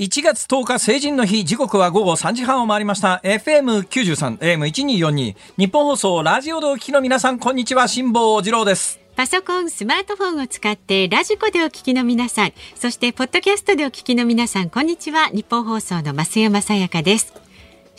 1月10日成人の日時刻は午後3時半を回りました FM93 AM1242 ニッポン放送ラジオでお聞きの皆さんこんにちは辛坊治郎ですパソコン、スマートフォンを使ってラジコでお聞きの皆さん、そしてポッドキャストでお聞きの皆さん、こんにちは。ニッポン放送の増山さやかです。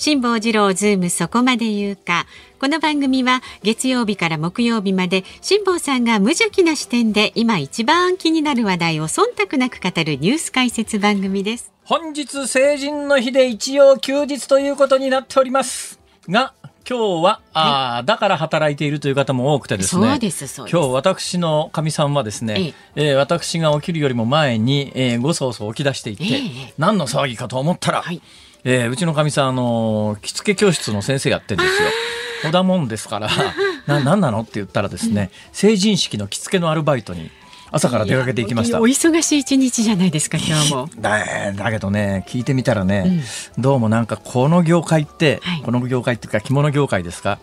辛坊治郎ズームそこまで言うか。この番組は月曜日から木曜日まで辛坊さんが無邪気な視点で今一番気になる話題を忖度なく語るニュース解説番組です。本日成人の日で一応休日ということになっておりますが今日は、ああだから働いているという方も多くてですねそうです、す。今日私のかみさんはですね、えー私が起きるよりも前に、えーごそごそ起き出していて、ええ何の騒ぎかと思ったら、はいえーうちのかみさん、あのー着付け教室の先生やってるんですよ。小田もんですから、な、何なのって言ったらですね、成人式の着付けのアルバイトに朝から出かけていきましたお。忙しい一日じゃないですか、今日も。だだけどね聞いてみたらね、どうもなんかこの業界って、はいこの業界っていうか着物業界ですか、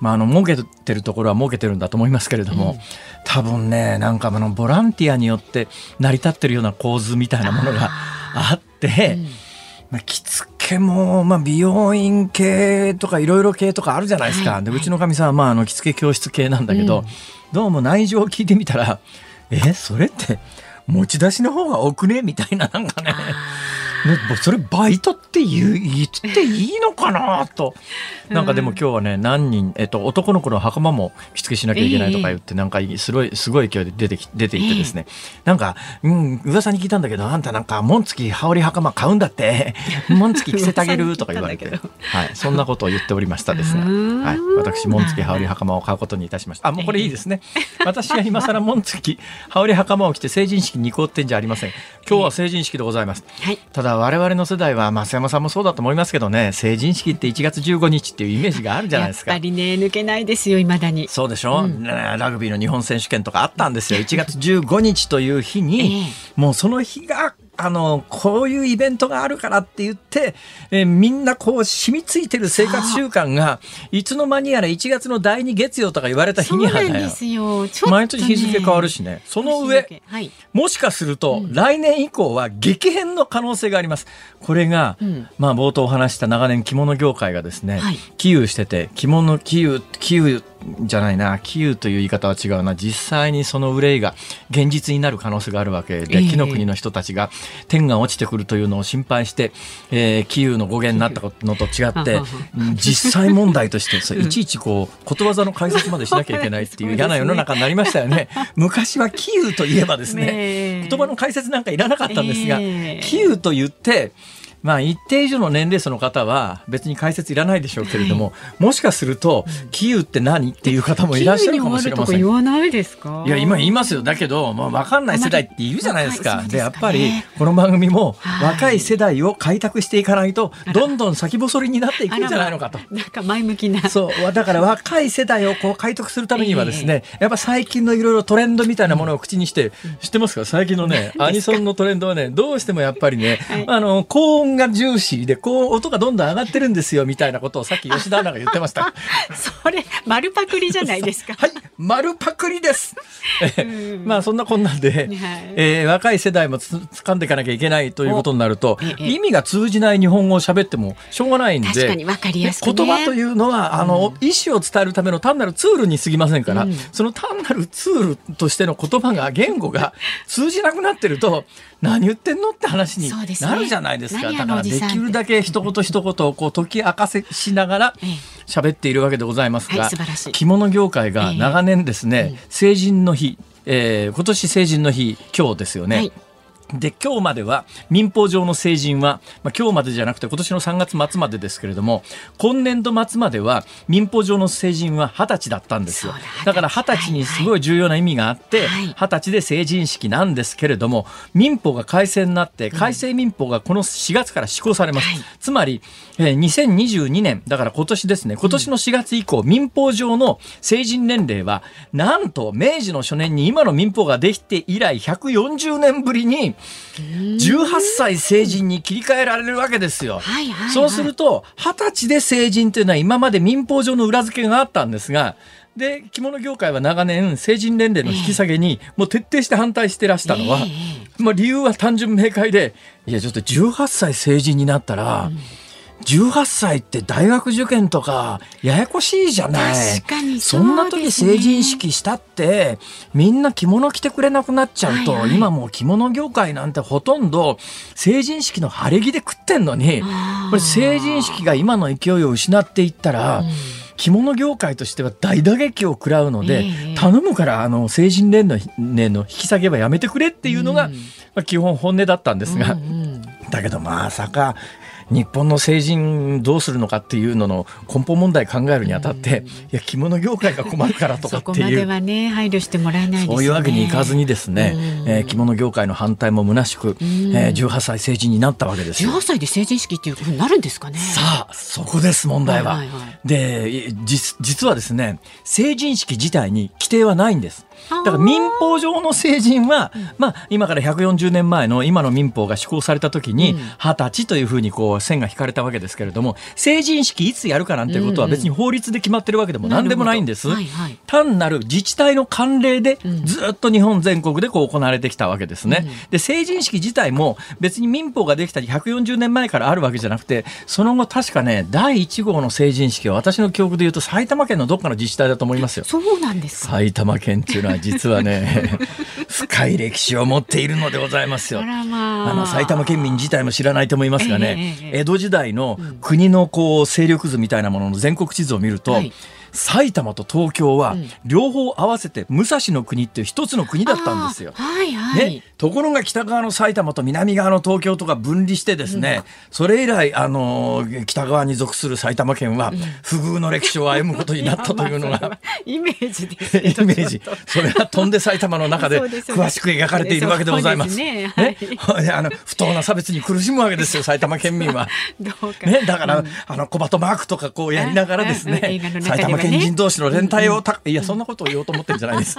まあ、あの儲けてるところは儲けてるんだと思いますけれども、多分ねなんかあのボランティアによって成り立ってるような構図みたいなものがあって。まあ、着付けも、まあ、美容院系とかいろいろ系とかあるじゃないですか。はいでうちのかみさんは、まあ、あの着付け教室系なんだけど、どうも内情を聞いてみたらえそれって持ち出しの方が多くね？みたいななんかね。ね、もうそれバイトって言う言っていいのかなと、なんかでも今日はね何人、えっと、男の子の袴も着付けしなきゃいけないとか言って、なんかすごいすごい勢いで出てき出ていってですね、なんか、うん、噂に聞いたんだけどあんたなんか紋付き羽織袴買うんだって。紋付き着せてあげるとか言われて、はい、そんなことを言っておりましたですね、はい、私紋付き羽織袴を買うことにいたしました。あもうこれいいですね。私が今更 紋付き羽織袴を着て成人式に行こうってんじゃありません。今日は成人式でございます、はい。ただ我々の世代は増山さんもそうだと思いますけどね成人式って1月15日っていうイメージがあるじゃないですかやっぱ。りね、抜けないですよ、未だに。そうでしょ、ねラグビーの日本選手権とかあったんですよ1月15日という日に、もうその日があのこういうイベントがあるからって言って、えーみんなこう染みついてる生活習慣がいつの間にやら1月の第2月曜とか言われた日にはね。毎年日付変わるしね。その上はい。もしかすると、来年以降は激変の可能性があります。これが、うん。まあ冒頭お話した長年着物業界がですね、はい。起憂してて、着物起憂、起憂じゃないな、起憂という言い方は違うな、実際にその憂いが現実になる可能性があるわけで、ええ。木の国の人たちが天が落ちてくるというのを心配して、えー、起憂の語源になったのと違って、うん実際問題として、そういちいちこう、ことわざの解説までしなきゃいけないっていう嫌な世の中になりましたよね。昔は起憂といえばですね、言葉の解説なんかいらなかったんですが、ええ。比喩と言って、まあ一定以上の年齢層の方は別に解説いらないでしょうけれども、もしかすると、比喩って何っていう方もいらっしゃるかもしれません。急に終わるとか言わないですか？いや、今言いますよ。だけど、まあ、わかんない世代っているじゃないですか。で、やっぱり、この番組も、はい若い世代を開拓していかないと、どんどん先細りになっていくんじゃないのかと。なんか前向きな。そう。だから若い世代をこう開拓するためにはですね、やっぱ最近のいろいろトレンドみたいなものを口にして、知ってますか？最近のね、アニソンのトレンドはね、どうしてもやっぱりね、はいあの、高音が重視で、こう、音がどんどん上がってるんですよ、みたいなことをさっき吉田アナが言ってました。それ、丸パクリじゃないですか。はい、丸パクリです。え まあそんなこんなんで、えー若い世代もつ掴んでいかなきゃいけないということになると、おええ意味が通じない日本語を喋ってもしょうがないんで、確かに分かりやすくね言葉というのは、あの、意思を伝えるための単なるツールに過ぎませんから、うんその単なるツールとしての言葉が、言語が通じなくなってると、何言ってんのって話になるじゃないですか。何だからできるだけ一言一言をこう解き明かせしながらええ。喋っているわけでございますが、はい素晴らしい。着物業界が長年ですね、成人の日、えー今年成人の日今日ですよね。はいで今日までは民法上の成人は、まあ、今日までじゃなくて今年の3月末までですけれども今年度末までは民法上の成人は20歳だったんですよ。だだから20歳にすごい重要な意味があってはい20歳で成人式なんですけれども民法が改正になって改正民法がこの4月から施行されます、はい。つまり、えー2022年だから今年ですね。今年の4月以降、民法上の成人年齢はなんと明治の初年に今の民法ができて以来140年ぶりに18歳成人に切り替えられるわけですよ。はいはいはい。そうすると、20歳で成人というのは今まで民法上の裏付けがあったんですが、で着物業界は長年成人年齢の引き下げにもう徹底して反対してらしたのは、まあ、理由は単純明快でいやちょっと18歳成人になったら、うん18歳って大学受験とかややこしいじゃない。確かにそ,、んな時成人式したってみんな着物着てくれなくなっちゃうと、はいはい、今もう着物業界なんてほとんど成人式の晴れ着で食ってんのにこれ成人式が今の勢いを失っていったら、うん。着物業界としては大打撃を食らうので、えー、頼むからあの成人年の年の引き下げはやめてくれっていうのが、うん、まあ、基本本音だったんですが、うんうん、だけどまさか日本の成人どうするのかっていうのの根本問題考えるにあたって、いや着物業界が困るからとかっていう。そこまではね配慮してもらえない、ね、そういうわけにいかずにですね、えー、着物業界の反対も虚しく、えー、18歳成人になったわけですよ。18歳で成人式っていうふうになるんですかね。さあそこです問題は。はいはいはい、で実はですね成人式自体に規定はないんです。だから民法上の成人は、まあ、今から140年前の今の民法が施行された時に二十歳というふうにこう線が引かれたわけですけれども成人式いつやるかなんていうことは別に法律で決まってるわけでも何でもないんです。はいはい、単なる自治体の慣例でずっと日本全国でこう行われてきたわけですね。で成人式自体も別に民法ができたり140年前からあるわけじゃなくてその後確かね第1号の成人式は私の記憶で言うと埼玉県のどっかの自治体だと思いますよ。そうなんです埼玉県っていうのは実はね 深い歴史を持っているのでございますよ。あまあ、あの埼玉県民自体も知らないと思いますがね、えーえー、江戸時代の国のこう勢力図みたいなものの全国地図を見ると、はい埼玉と東京は両方合わせて武蔵の国っていう一つの国だったんですよ。はいはい、ね、ところが北側の埼玉と南側の東京とか分離してですね、うん、それ以来あの北側に属する埼玉県は不遇の歴史を歩むことになったというのが イメージですイメージそれは飛んで埼玉の中で詳しく描かれているわけでございます。ね、ねあの不当な差別に苦しむわけですよ 埼玉県民は。ね、だから、うん、あの小鳩マークとかこうやりながらですね埼玉県人同士の連帯をた、いやそんなことを言おうと思ってるんじゃないです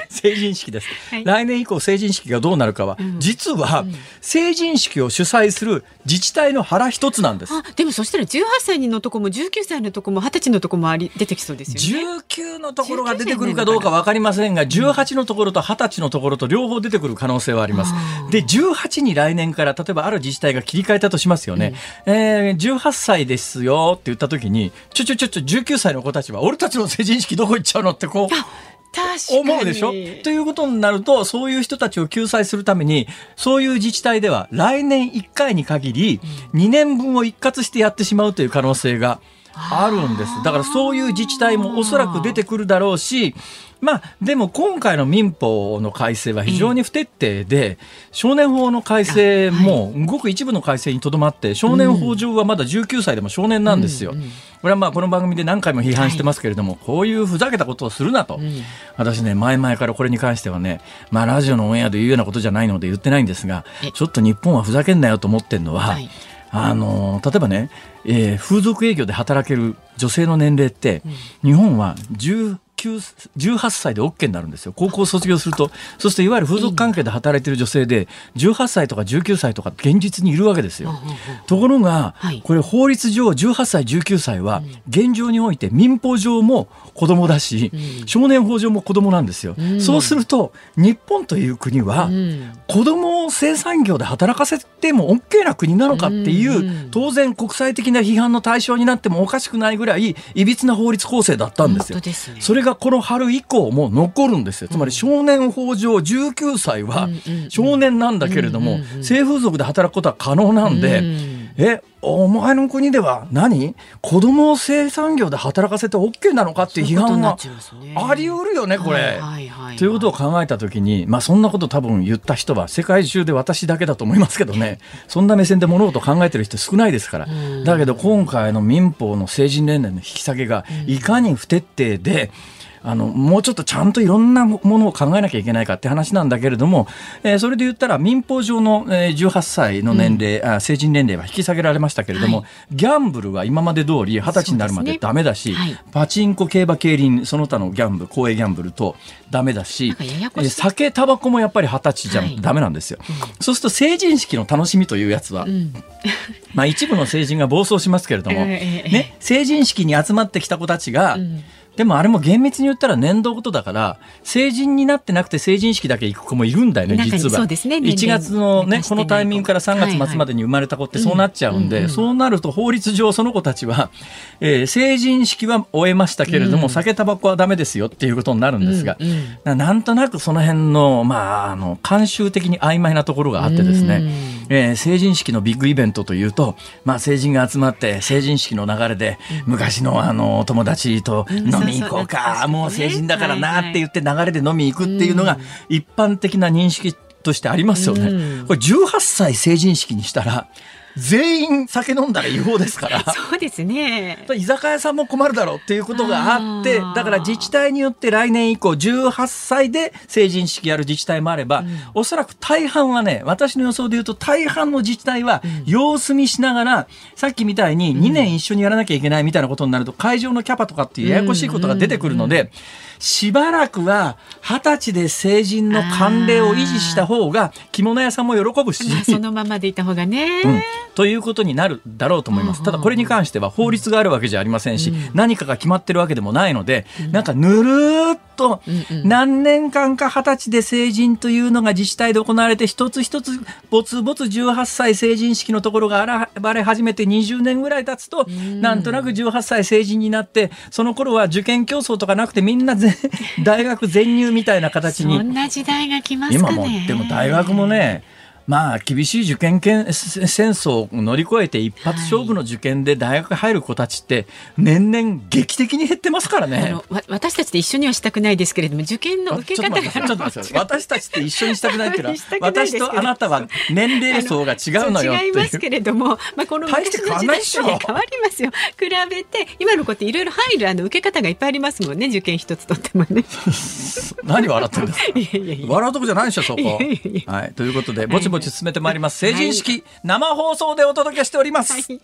成人式です、はい、来年以降成人式がどうなるかは、うん、実は、成人式を主催する自治体の腹一つなんです。でもそしたら18歳のとこも19歳のとこも20歳のとこもあり出てきそうですよね。19のところが出てくるかどうか分かりませんが18のところと20歳のところと両方出てくる可能性はあります。で18に来年から例えばある自治体が切り替えたとしますよね、うん、えー、18歳ですよって言った時にちょちょちょちょ19歳の子たちは俺たちの成人式どこ行っちゃうのってこう思うでしょ？ということになるとそういう人たちを救済するためにそういう自治体では来年1回に限り2年分を一括してやってしまうという可能性があるんです。だからそういう自治体もおそらく出てくるだろうし、まあ、でも今回の民法の改正は非常に不徹底で、少年法の改正もごく一部の改正にとどまって、少年法上はまだ19歳でも少年なんですよ。これはまあこの番組で何回も批判してますけれども、こういうふざけたことをするなと、私ね、前々からこれに関してはね、まあラジオのオンエアで言うようなことじゃないので言ってないんですが、ちょっと日本はふざけんなよと思ってるのは、あの例えばね、えー、風俗営業で働ける女性の年齢って、日本は18歳で OK になるんですよ。高校卒業すると。そうするといわゆる風俗関係で働いてる女性で18歳とか19歳とか現実にいるわけですよ。ところが、これ法律上18歳19歳は現状において民法上も子供だし、少年法上も子供なんですよ。そうすると日本という国は子供を生産業で働かせても OK な国なのかっていう当然国際的な批判の対象になってもおかしくないぐらいいびつな法律構成だったんですよ。それがこの春以降も残るんですよ。つまり少年法上19歳は少年なんだけれども、性風俗で働くことは可能なんで、え、お前の国では何？子供を生産業で働かせて OK なのかっていう批判があり得るよね、これ。ということを考えた時に、まあそんなこと多分言った人は世界中で私だけだと思いますけどね、そんな目線で物事を考えてる人少ないですから。だけど今回の民法の成人年齢の引き下げがいかに不徹底で、あのもうちょっとちゃんといろんなものを考えなきゃいけないかって話なんだけれども、えー、それで言ったら民法上の、えー、18歳の年齢、うん、あ成人年齢は引き下げられましたけれども、はい、ギャンブルは今まで通り二十歳になるまでダメだし、ねはい、パチンコ競馬競輪その他のギャンブル公営ギャンブルとダメだしや酒タバコもやっぱり二十歳じゃダメなんですよ、はいうん、そうすると成人式の楽しみというやつは、うん、まあ一部の成人が暴走しますけれども、えー、ね、成人式に集まってきた子たちが、でもあれも厳密に言ったら年度ごとだから成人になってなくて成人式だけ行く子もいるんだよね実は。そうですね。1月のねこのタイミングから3月末までに生まれた子ってそうなっちゃうんで、そうなると法律上その子たちは、えー成人式は終えましたけれども、酒タバコはダメですよっていうことになるんですが、ななんとなくその辺のまああの慣習的に曖昧なところがあってですね、えー成人式のビッグイベントというと、まあ、成人が集まって成人式の流れで昔のあの友達と飲み行こうか、もう成人だからなって言って流れで飲み行くっていうのが一般的な認識としてありますよね。これ18歳成人式にしたら全員酒飲んだら違法ですから。そうですね。居酒屋さんも困るだろうっていうことがあってだから自治体によって来年以降18歳で成人式やる自治体もあれば、おそらく大半はね私の予想で言うと大半の自治体は様子見しながら、さっきみたいに2年一緒にやらなきゃいけないみたいなことになると会場のキャパとかっていうややこしいことが出てくるので、しばらくは二十歳で成人の慣例を維持した方が着物屋さんも喜ぶし。まあそのままでいた方がね。うん、ということになるだろうと思います。ただこれに関しては法律があるわけじゃありませんし、何かが決まってるわけでもないので、なんかぬるーっと何年間か二十歳で成人というのが自治体で行われて一つ一つぼつぼつ18歳成人式のところが現れ始めて20年ぐらい経つと、なんとなく18歳成人になって、その頃は受験競争とかなくてみんなぜ 大学全入みたいな形に。そんな時代が来ます今もかね。でも大学もねまあ厳しい受験戦争を乗り越えて一発勝負の受験で大学入る子たちって年々劇的に減ってますからあね私たちで一緒にはしたくないですけれども受験の受け方がちょっと私たちって一緒にしたくないっていうのは私とあなたは年齢層が違うのよ違います。けれども、まあ、この昔の時代とね変わりますよ。比べて今の子っていろいろ入るあの受け方がいっぱいありますもんね受験一つとってもね。何笑ってんですか笑うとこじゃないでしょそこ。はいということでぼちぼち進めてまいります。成人式生放送でお届けしております。はい、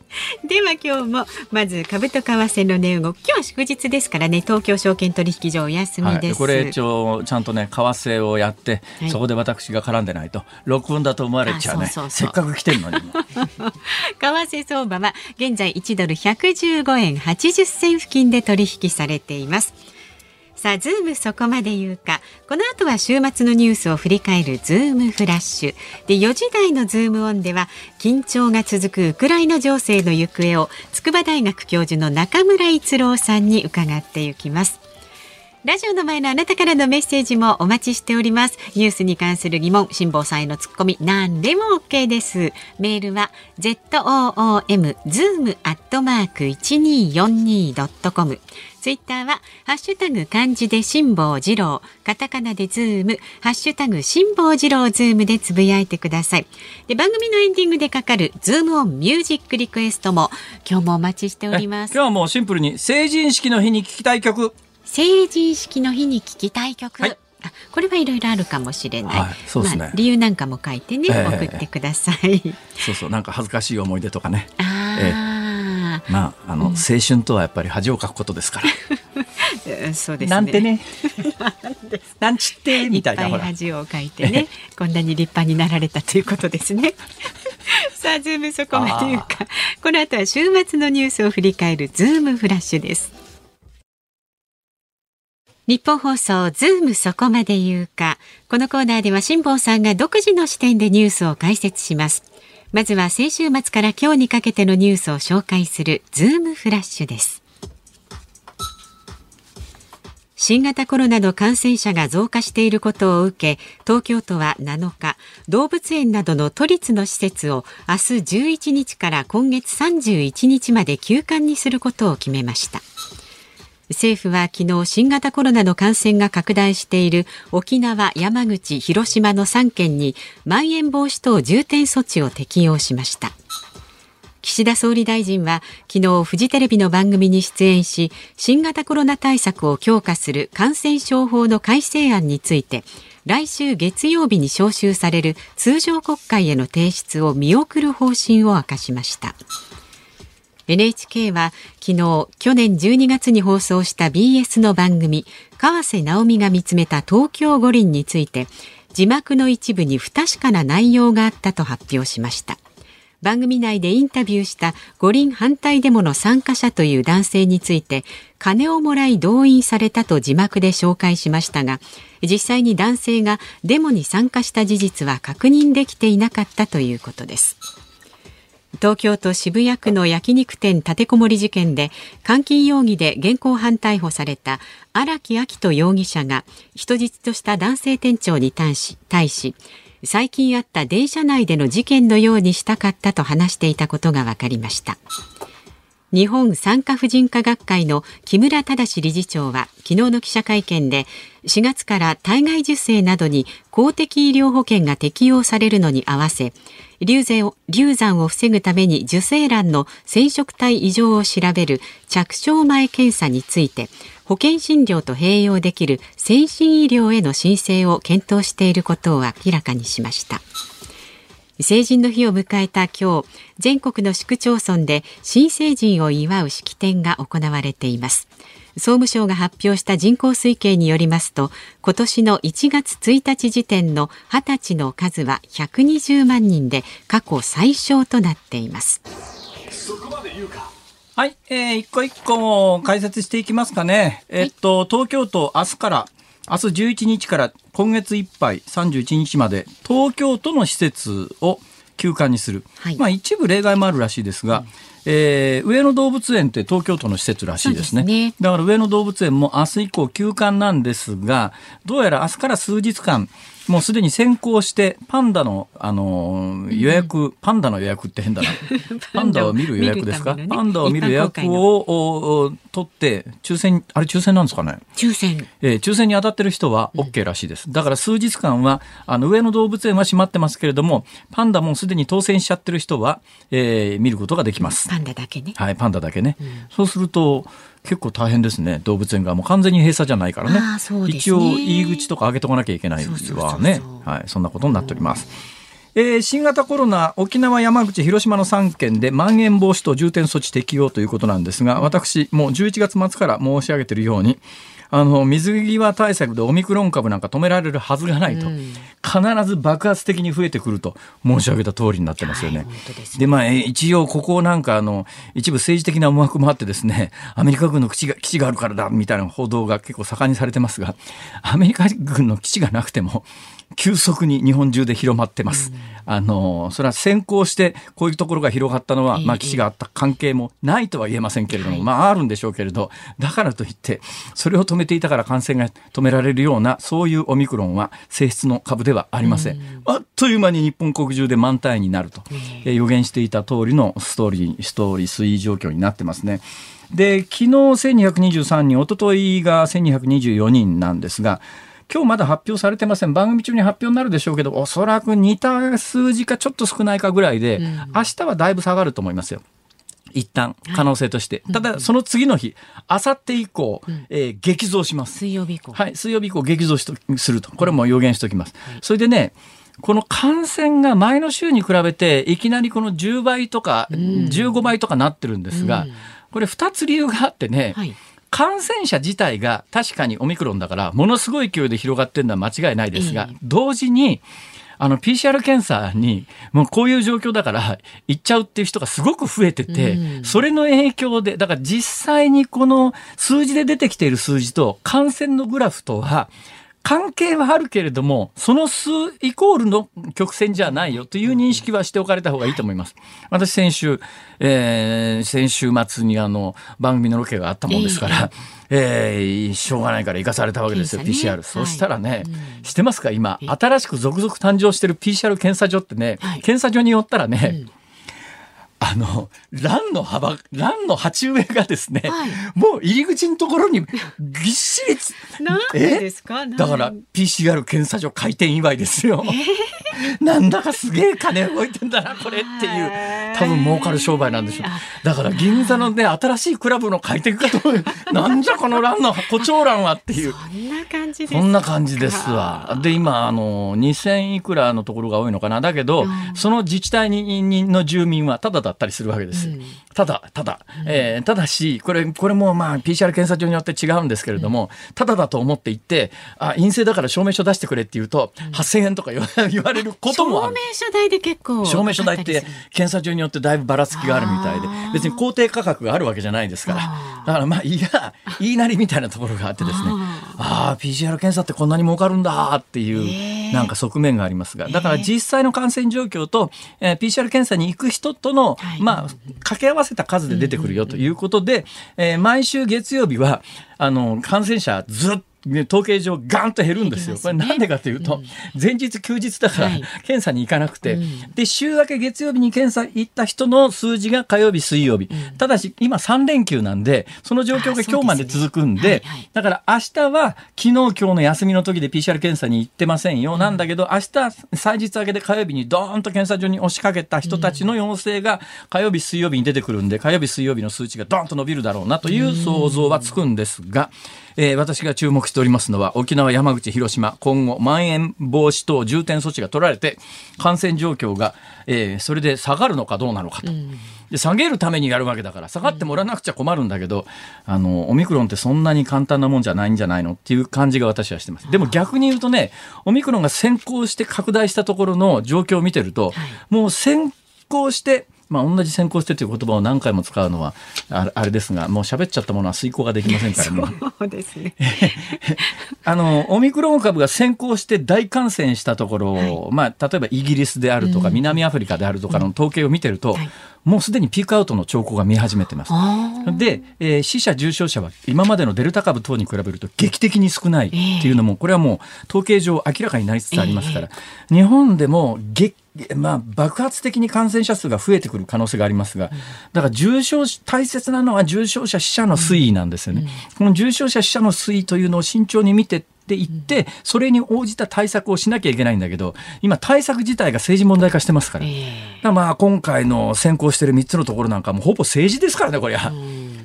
では今日もまず株と為替の値動き今日は祝日ですからね。東京証券取引所お休みです、はい、これ一応ちゃんとね為替をやって、はい。そこで私が絡んでないと。録音だと思われちゃうねせっかく来てるのに。為替相場は現在1ドル115円80銭付近で取引されていますさあズームそこまで言うかこの後は週末のニュースを振り返るズームフラッシュで4時台のズームオンでは緊張が続くウクライナ情勢の行方を筑波大学教授の中村逸郎さんに伺っていきますラジオの前のあなたからのメッセージもお待ちしております。ニュースに関する疑問、辛坊さんへのツッコミ、何でも OK です。メールは zoom zoom アットマーク一二四二ドットコム。ツイッターはハッシュタグ漢字で辛坊治郎、カタカナでズーム、ハッシュタグ辛坊治郎ズームでつぶやいてください。で番組のエンディングでかかるズームオンミュージックリクエストも今日もお待ちしております。え今日。はもうシンプルに成人式の日に聴きたい曲。成人式の日に聴きたい曲、はい。あこれはいろいろあるかもしれない、はいそうですね。まあ、理由なんかも書いてね、ええ。送ってください。そうそうなんか恥ずかしい思い出とかね。あー、まああの、青春とはやっぱり恥をかくことですから。う んそうですね。なんてね。なんちってみたいな恥をかいてね こんなに立派になられたということですね。さあズームそこまで言うか。この後は週末のニュースを振り返るズームフラッシュです。ニッポン放送ズームそこまで言うか。このコーナーでは辛坊さんが独自の視点でニュースを解説しますまずは先週末から今日にかけてのニュースを紹介するズームフラッシュです。新型コロナの感染者が増加していることを受け東京都は7日動物園などの都立の施設を明日11日から今月31日まで休館にすることを決めました。政府は昨日新型コロナの感染が拡大している沖縄、山口、広島の3県にまん延防止等重点措置を適用しました。岸田総理大臣は昨日フジテレビの番組に出演し新型コロナ対策を強化する感染症法の改正案について来週月曜日に召集される通常国会への提出を見送る方針を明かしました。NHK は昨日去年12月に放送した BS の番組川瀬直美が見つめた東京五輪について字幕の一部に不確かな内容があったと発表しました。番組内でインタビューした五輪反対デモの参加者という男性について金をもらい動員されたと字幕で紹介しましたが実際に男性がデモに参加した事実は確認できていなかったということです。東京都渋谷区の焼肉店立てこもり事件で監禁容疑で現行犯逮捕された荒木明人容疑者が人質とした男性店長に対し対し最近あった電車内での事件のようにしたかったと話していたことが分かりました。日本産科婦人科学会の木村忠理事長は昨日の記者会見で4月から体外受精などに公的医療保険が適用されるのに合わせ流産を防ぐために受精卵の染色体異常を調べる着床前検査について保険診療と併用できる先進医療への申請を検討していることを明らかにしました。成人の日を迎えた今日全国の市区町村で新成人を祝う式典が行われています。総務省が発表した人口推計によりますと今年の1月1日時点の20歳の数は120万人で過去最小となっています。はい、えー、一個一個解説していきますかね。えっと、東京都明日から明日11日から今月いっぱい31日まで東京都の施設を休館にする、はい、まあ一部例外もあるらしいですが、うん。えー、上野動物園って東京都の施設らしいですね。すね。だから上野動物園も明日以降休館なんですが、どうやら明日から数日間、もうすでに先行してパンダの、あの予約、うん、パンダの予約って変だな。パンダを見る予約ですか、ね、パンダを見る予約を取って、抽選、あれ抽選なんですかね？抽選。えー、抽選に当たってる人は OK らしいです。だから数日間は、あの、上野動物園は閉まってますけれども、パンダもすでに当選しちゃってる人は、えー、見ることができます。パンダだけね。はい、パンダだけね。うん、そうすると、結構大変ですね。動物園側も完全に閉鎖じゃないからね、ね、一応入り口とか開けとかなきゃいけないはね。はいそんなことになっております。えー、新型コロナ沖縄、山口、広島の3県でまん延防止等重点措置適用ということなんですが私もう11月末から申し上げているようにあの水際対策でオミクロン株なんか止められるはずがないと、うん、必ず爆発的に増えてくると申し上げた通りになってますよね。はい、で、まあ、一応ここなんかあの一部政治的な思惑もあってですね アメリカ軍の基地が基地があるからだみたいな報道が結構盛んにされてますがアメリカ軍の基地がなくても急速に日本中で広まってます。うん、あのそれは先行してこういうところが広がったのは、まあ、基地があった関係もないとは言えませんけれども、まああるんでしょうけれどだからといってそれを止めていたから感染が止められるようなそういうオミクロンは性質の株ではありません。うん、あっという間に日本国中で満単位になると、えー、予言していた通りのストーリーストーリー推移状況になってますね。で昨日1223人一昨日が1224人なんですが今日まだ発表されてません。番組中に発表になるでしょうけどおそらく似た数字かちょっと少ないかぐらいで、うん、明日はだいぶ下がると思いますよ。一旦可能性として、はい、ただその次の日あさって以降、うん、えー、激増します。水曜日以降。はい水曜日以降激増しとすると。これも予言しておきます、はい、それでねこの感染が前の週に比べていきなりこの10倍とか15倍とかなってるんですが、うん、これ2つ理由があってね、はい感染者自体が確かにオミクロンだからものすごい勢いで広がってるのは間違いないですが、同時にあの PCR 検査にもうこういう状況だから行っちゃうっていう人がすごく増えてて、それの影響でだから実際にこの数字で出てきている数字と感染のグラフとは関係はあるけれども、その数イコールの曲線じゃないよという認識はしておかれた方がいいと思います。私先週、えー、先週末にあの番組のロケがあったもんですから、えー、しょうがないから行かされたわけですよ、ね、PCR。そしたらね、はい、してますか？今、新しく続々誕生してる PCR 検査所ってね、はい、検査所によったらね、うんあの、欄の幅、欄の鉢植えがですね、はい、もう入り口のところにぎっしり なんでですか？だから PCR 検査所開店祝いですよ。え？ー、なんだかすげえ金動いてんだな、これっていう。多分儲かる商売なんでしょう。だから銀座のね、新しいクラブの開店かと。なんじゃこの欄の誇張欄はっていう。そんな感じですそんな感じですわ。で、今、あの、2000いくらのところが多いのかな。だけど、うん、その自治体にの住民はただだったりするわけです。うん、ただ、ただ、えー、ただし、これ、これもまあ PCR 検査場によって違うんですけれども、ただだと思って行って、あ、陰性だから証明書出してくれって言うと、8000円とか言われることもある。証明書代で結構証明書代って検査場によってだいぶばらつきがあるみたいで。別に公定価格があるわけじゃないですから。だからまあいや言いなりみたいなところがあってですね。ああ PCR 検査ってこんなに儲かるんだっていへうー。なんか側面がありますが。だから実際の感染状況と、えー PCR 検査に行く人との、はい。まあ掛け合わせた数で出てくるよということで、えー毎週月曜日はあの感染者ずっとね統計上ガンと減るんですよ。すね。なんでかというと、前日休日だから、はい。検査に行かなくて、うん。で、週明け月曜日に検査行った人の数字が火曜日、水曜日。ただし、今3連休なんで、その状況が今日まで続くんで、ですねはいはい。だから明日は昨日今日の休みの時で PCR 検査に行ってませんよ。なんだけど、明日、祭日明けで火曜日にドーンと検査所に押しかけた人たちの陽性が火曜日、水曜日に出てくるんで、火曜日、水曜日の数値がドーンと伸びるだろうなという想像はつくんですが、えー私が注目しておりますのは、沖縄、山口、広島、今後、まん延防止等重点措置が取られて、感染状況が、えーそれで下がるのかどうなのかと。で下げるためにやるわけだから下がってもらわなくちゃ困るんだけど、あのオミクロンってそんなに簡単なもんじゃないんじゃないのっていう感じが私はしてます。でも逆に言うとねオミクロンが先行して拡大したところの状況を見てると、もう先行してまあ、同じ先行してという言葉を何回も使うのはあれあれですがもう喋っちゃったものは遂行ができませんからね。そうですね。あの、オミクロン株が先行して大感染したところを、まあ、例えばイギリスであるとか、南アフリカであるとかの統計を見てると、はい。もうすでにピークアウトの兆候が見え始めてます。で、えー死者重症者は今までのデルタ株等に比べると劇的に少ないっていうのも、これはもう統計上明らかになりつつありますから、日本でも激まあ、爆発的に感染者数が増えてくる可能性がありますが、だから重症し、大切なのは重症者死者の推移なんですよね。この重症者死者の推移というのを慎重に見てっていって、それに応じた対策をしなきゃいけないんだけど、今対策自体が政治問題化してますから。えだからまあ今回の先行している3つのところなんかもほぼ政治ですからね、こりゃ。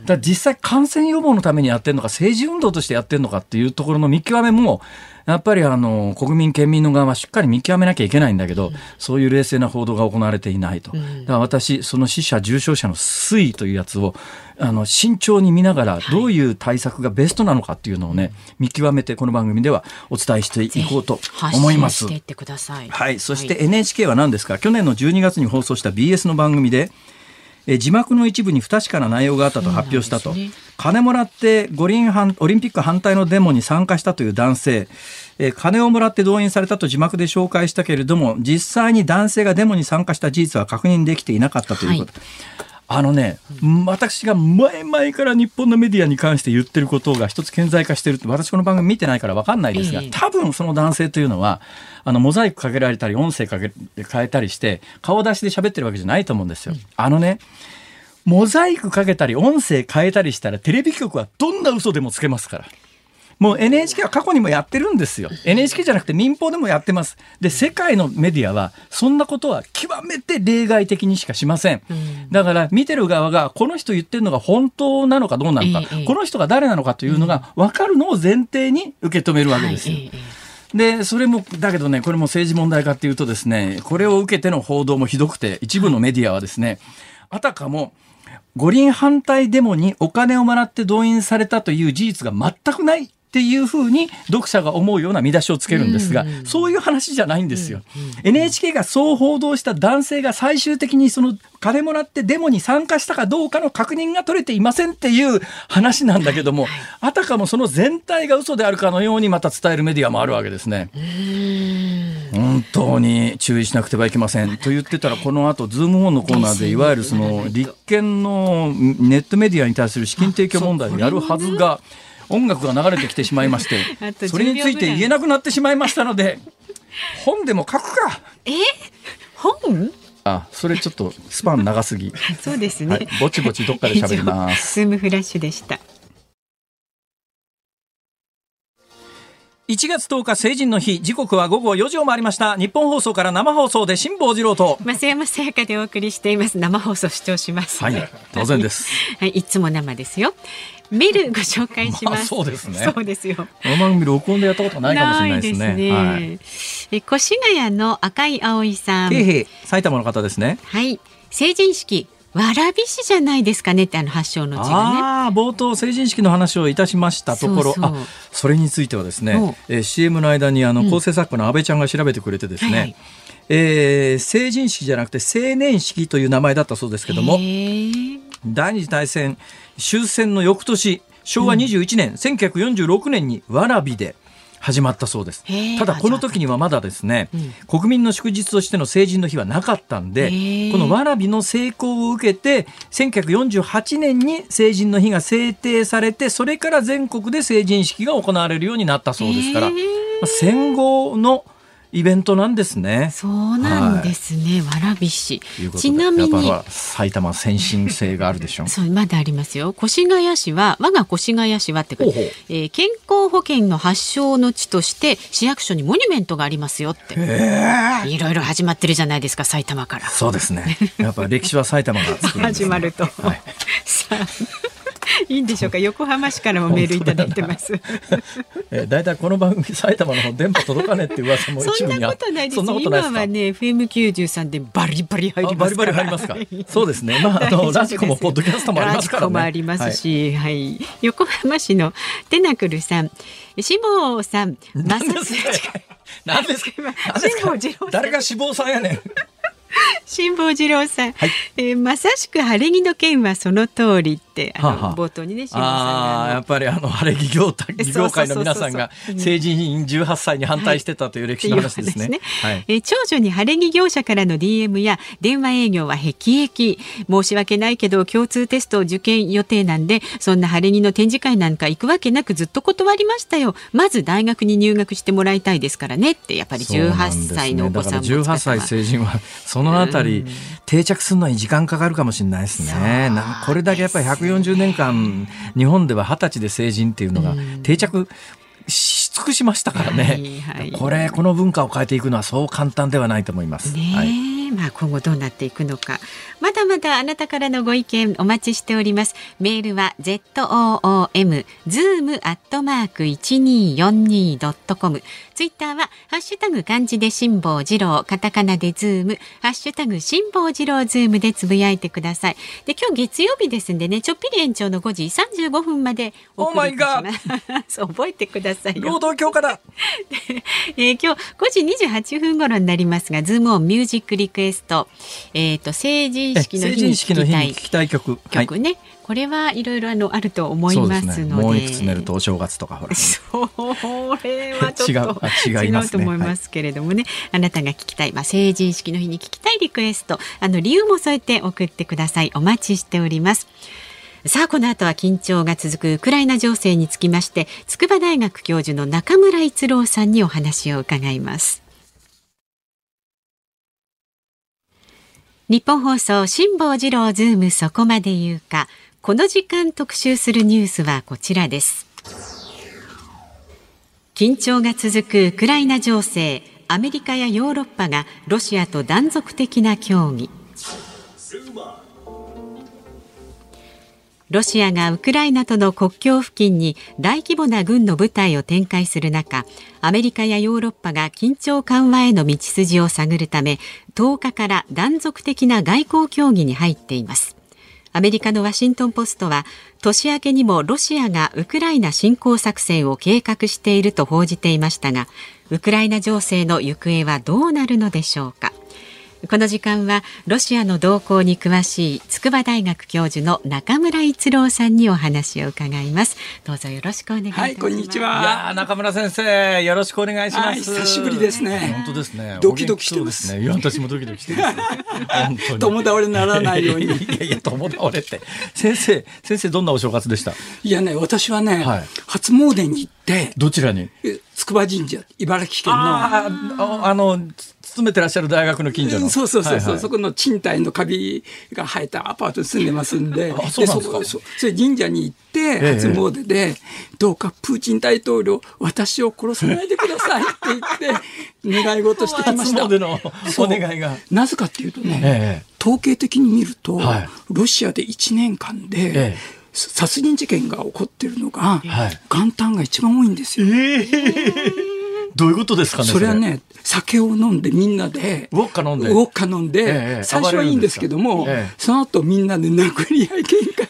だ実際感染予防のためにやってるのか、政治運動としてやってるのかっていうところの見極めも、やっぱりあの国民、県民の側はしっかり見極めなきゃいけないんだけど、そういう冷静な報道が行われていないと。だから私、その死者、重症者の推移というやつを、あの慎重に見ながら、どういう対策がベストなのかっていうのをね、見極めて、この番組ではお伝えしていこうと思います。い。はい、そして NHK は何ですか、去年の12月に放送した BS の番組で、えー字幕の一部に不確かな内容があったと発表したと、ね。金もらって五輪反オリンピック反対のデモに参加したという男性、えー金をもらって動員されたと字幕で紹介したけれども実際に男性がデモに参加した事実は確認できていなかったということ。あのね、私が前々から日本のメディアに関して言ってることが一つ顕在化してるって、私この番組見てないから分かんないですがええ、多分その男性というのは、あの、モザイクかけられたり、音声かけ、変えたりして、顔出しで喋ってるわけじゃないと思うんですよ。あのね、モザイクかけたり、音声変えたりしたら、テレビ局はどんな嘘でもつけますから。もう NHK は過去にもやってるんですよ。NHK じゃなくて民放でもやってます。で、世界のメディアは、そんなことは極めて例外的にしかしません。だから、見てる側が、この人言ってるのが本当なのかどうなのか、ええこの人が誰なのかというのが分かるのを前提に受け止めるわけですよ。で、それも、だけどね、これも政治問題化っていうとですね、これを受けての報道もひどくて、一部のメディアはですね、あたかも、五輪反対デモにお金をもらって動員されたという事実が全くないっていうふうに読者が思うような見出しをつけるんですが、そういう話じゃないんですよ。NHK がそう報道した男性が最終的にその金もらってデモに参加したかどうかの確認が取れていませんっていう話なんだけども、あたかもその全体が嘘であるかのようにまた伝えるメディアもあるわけですね。本当に注意しなくてはいけません。と言ってたら、この後、ズームオンのコーナーで、いわゆるその立憲のネットメディアに対する資金提供問題をやるはずが、音楽が流れてきてしまいまして、それについて言えなくなってしまいましたので、本でも書くか。え？本？あ、それちょっとスパン長すぎ。そうですね、はい、ぼちぼちどっかで喋ります。ズームフラッシュでした1月10日成人の日、時刻は午後4時を回りました。日本放送から生放送で辛坊治郎と。増山さやかでお送りしています。生放送視聴します。はい、当然です。はい、いつも生ですよ。メールご紹介します、まあそうですね。そうですよ。この番組録音でやったことないかもしれないですね。ないはい。え越谷の赤い葵さん。埼玉の方ですね。はい。成人式わらび市じゃないですかねってあの発祥の地がね。ああ、冒頭成人式の話をいたしましたところ、あ、それについてはですおね、えー CM の間にあの構成作家の安倍ちゃんが調べてくれてですね、はいはい。えー成人式じゃなくて青年式という名前だったそうですけども第二次大戦終戦の翌年昭和21年、1946年に蕨で始まったそうです。ただこの時にはまだですね、国民の祝日としての成人の日はなかったんでこの蕨の成功を受けて1948年に成人の日が制定されてそれから全国で成人式が行われるようになったそうですから、戦後のイベントなんですね。そうなんですね、蕨市ということでちなみに埼玉先進性があるでしょ。そうまだありますよ。越谷市は我が越谷市はって書いてほえー健康保険の発祥の地として市役所にモニュメントがありますよって。いろいろ始まってるじゃないですか埼玉から。そうですね。やっぱ歴史は埼玉がね。始まると、はい。さあ いいんでしょうか？横浜市からもメールいただいてます えー、だいたいこの番組埼玉の方電波届かねえって噂も一部にあそんなことないですか？今はね FM93 でバリバリ入りますバリバリ入りますか？そうですね。まああの ラジコもポッドキャストもありますからね。ラジコもありますし、はい、横浜市のテナクルさん、志望さん、まさ何ですか？誰が死亡さんやねん。辛坊治郎さん、はい。えーまさしく晴れ着の件はその通りってあの、はあはあ。冒頭にね辛坊さんやっぱりあの晴れ着業態業界の皆さんが成人18歳に反対してたという歴史の話ですね。っていうはい。えー長女に晴れ着業者からの DM や電話営業は辟易申し訳ないけど共通テストを受験予定なんでそんな晴れ着の展示会なんか行くわけなくずっと断りましたよ。まず大学に入学してもらいたいですからねってやっぱり18歳のお子さんもそうなんですね、だから18歳成人はそのあたり定着するのに時間かかるかもしれないですね。なこれだけやっぱり140年間日本では20歳で成人っていうのが定着し尽くしましたからね。はいはいこれこの文化を変えていくのはそう簡単ではないと思います。ねえ、はい。まあ今後どうなっていくのか。まだまだあなたからのご意見お待ちしております。メールは z o o m zoom アットマーク一二四二ドットコム。ツイッターはハッシュタグ漢字で辛坊治郎、カタカナでズーム、ハッシュタグ辛坊治郎ズームでつぶやいてください。で今日月曜日ですんでね、ちょっぴり延長の5時35分までお送りします。覚えてくださいよ。労働強化だ。えー今日5時28分頃になりますが、ズームオンミュージックリクエスト、えっ、と成人え式の成日に聞きたい曲。はい曲ね、これはいろいろあのあると思いまです。ので、もういくつ寝るとお正月とかほら。それはちょっと違うあ違いますと思いますけれどもね、あなたが聞きたい、まあ、成人式の日に聞きたいリクエスト。あの理由も添えて送ってください。お待ちしております。さあこの後は緊張が続くウクライナ情勢につきまして筑波大学教授の中村逸郎さんにお話を伺います。日本放送辛坊治郎ズームそこまで言うかこの時間特集するニュースはこちらです。緊張が続くウクライナ情勢アメリカやヨーロッパがロシアと断続的な協議。ロシアがウクライナとの国境付近に大規模な軍の部隊を展開する中アメリカやヨーロッパが緊張緩和への道筋を探るため10日から断続的な外交協議に入っています。アメリカのワシントン・ポストは年明けにもロシアがウクライナ侵攻作戦を計画していると報じていましたがウクライナ情勢の行方はどうなるのでしょうか？この時間はロシアの動向に詳しい筑波大学教授の中村逸郎さんにお話を伺いますどうぞよろしくお願いします、はいこんにちいは中村先生よろしくお願いします。はい久しぶりですね本当ですね。ドキドキしてますお元気そうですね。いや私もドキドキしてます。本当に。共倒れにならないようにいやいや共倒れって先生先生どんなお正月でした？いやね私はね、はい初詣に行ってどちらに？え筑波神社茨城県のあの勤めてらっしゃる大学の近所の。うんそうそうそうそう、はいはい。そこの賃貸のカビが生えたアパートに住んでます。んであそうなんですそそれ神社に行ってええ。初詣で、どうかプーチン大統領私を殺さないでくださいって言って 願い事してきました。初詣のお願いが。なぜかっていうとね、ええ。統計的に見ると、はい。ロシアで1年間で、ええ。殺人事件が起こってるのが、はい。元旦が一番多いんですよ。どういうことですかね。それはね、酒を飲んでみんなで、ウォッカ飲んでウォッカ飲んで、ええ最初はいいんですけども、ええその後みんなで殴り合い喧嘩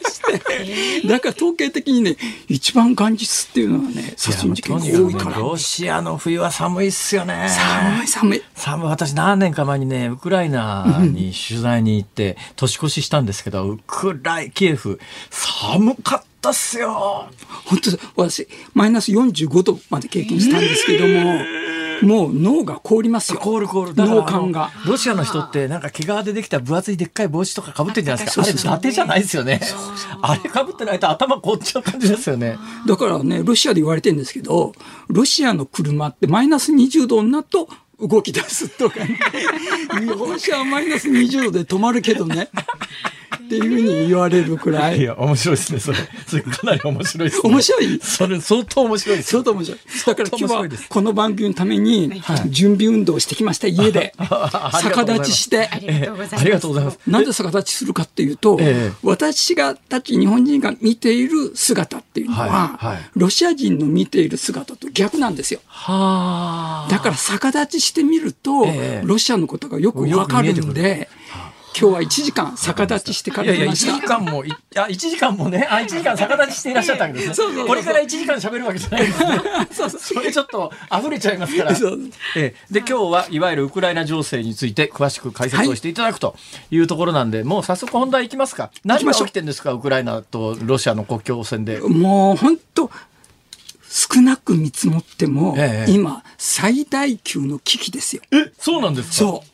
だから統計的にね、一番元日っていうのはね、殺人事件が多いから。ロシアの冬は寒いっすよね。寒い寒い。寒い。私何年か前にね、ウクライナに取材に行って年越ししたんですけど、ウクライ、キエフ、寒かったっすよ。本当私、マイナス45度まで経験したんですけども、もう脳が凍りますよ。凍る凍る。脳幹が。ロシアの人ってなんか毛皮でできた分厚いでっかい帽子とかかぶってるじゃないですか。あれ伊達じゃないですよね。あれかぶってないと頭凍っちゃう感じですよね。だからね、ロシアで言われてるんですけど、ロシアの車ってマイナス20度になると動き出すとかね。日本車はマイナス20度で止まるけどね。っていうふうに言われるくらい。いや、面白いですね、それ。それかなり面白いです、ね。面白いそれ相当面白いです。相当面白い。だから今日はこの番組のために準備運動をしてきました、家で。逆立ちして。ありがとうございます。ありがとうございます。なんで逆立ちするかっていうと、ええ、私がたち日本人が見ている姿っていうのは、はいはい、ロシア人の見ている姿と逆なんですよ。はだから逆立ちしてみると、え、ロシアのことがよくわかるんで、今日は1時間逆立ちしてからいやいや、1時間も、いあ、1時間もね、あ、1時間逆立ちしていらっしゃったわけですね。そうそうこれから1時間喋るわけじゃないですね。そうそうそれちょっと溢れちゃいますから。えで、今日はいわゆるウクライナ情勢について詳しく解説をしていただくというところなんで、はい、もう早速本題いきますか。何が起きてんですか、ウクライナとロシアの国境線で。もう本当少なく見積もっても、ええ、今、最大級の危機ですよ。え、そうなんですか？そう。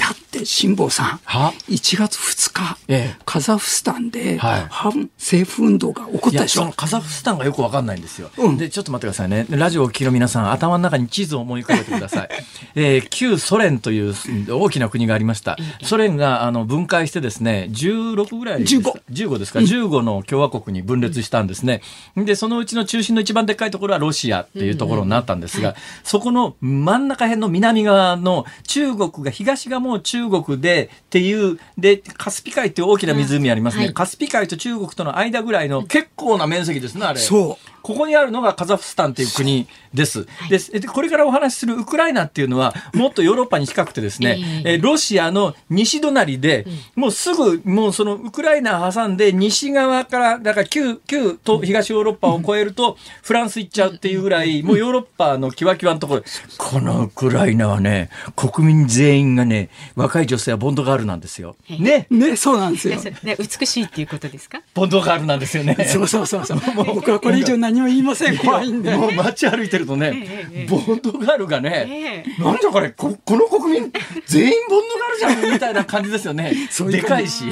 だって辛坊さん、1月2日、ええ、カザフスタンで反政府運動が起こったでしょ？カザフスタンがよくわかんないんですよ。うん、で、ちょっと待ってくださいね。ラジオを聴きの皆さん、頭の中に地図を思い浮かべてください。えー、旧ソ連という大きな国がありました。ソ連があの分解してですね、16ぐらいですか 15, 15ですか、うん、15の共和国に分裂したんですね。で、そのうちの中心の一番でっかいところはロシアっていうところになったんですが、そこの真ん中辺の南側の中国が東側も中国でっていうでカスピ海っていう大きな湖ありますね、はい、カスピ海と中国との間ぐらいの結構な面積ですねあれ。そう。ここにあるのがカザフスタンという国です。で、これからお話しするウクライナっていうのは、もっとヨーロッパに近くてですね、えー、ロシアの西隣で、もうすぐ、もうそのウクライナ挟んで西側から、だから旧、旧と東ヨーロッパを越えると、フランス行っちゃうっていうぐらい、もうヨーロッパのキワキワのところ、このウクライナはね、国民全員がね、若い女性はボンドガールなんですよ。ね。ね、そうなんですよ。ね、美しいっていうことですか？ボンドガールなんですよね。そうそうそうそう。僕はこれ以上何も言いません。怖いんで。もう街歩いてるとね、ボンドガールがね、なんじゃこれこ、この国民、全員ボンドガールじゃんみたいな感じですよね。でかいし。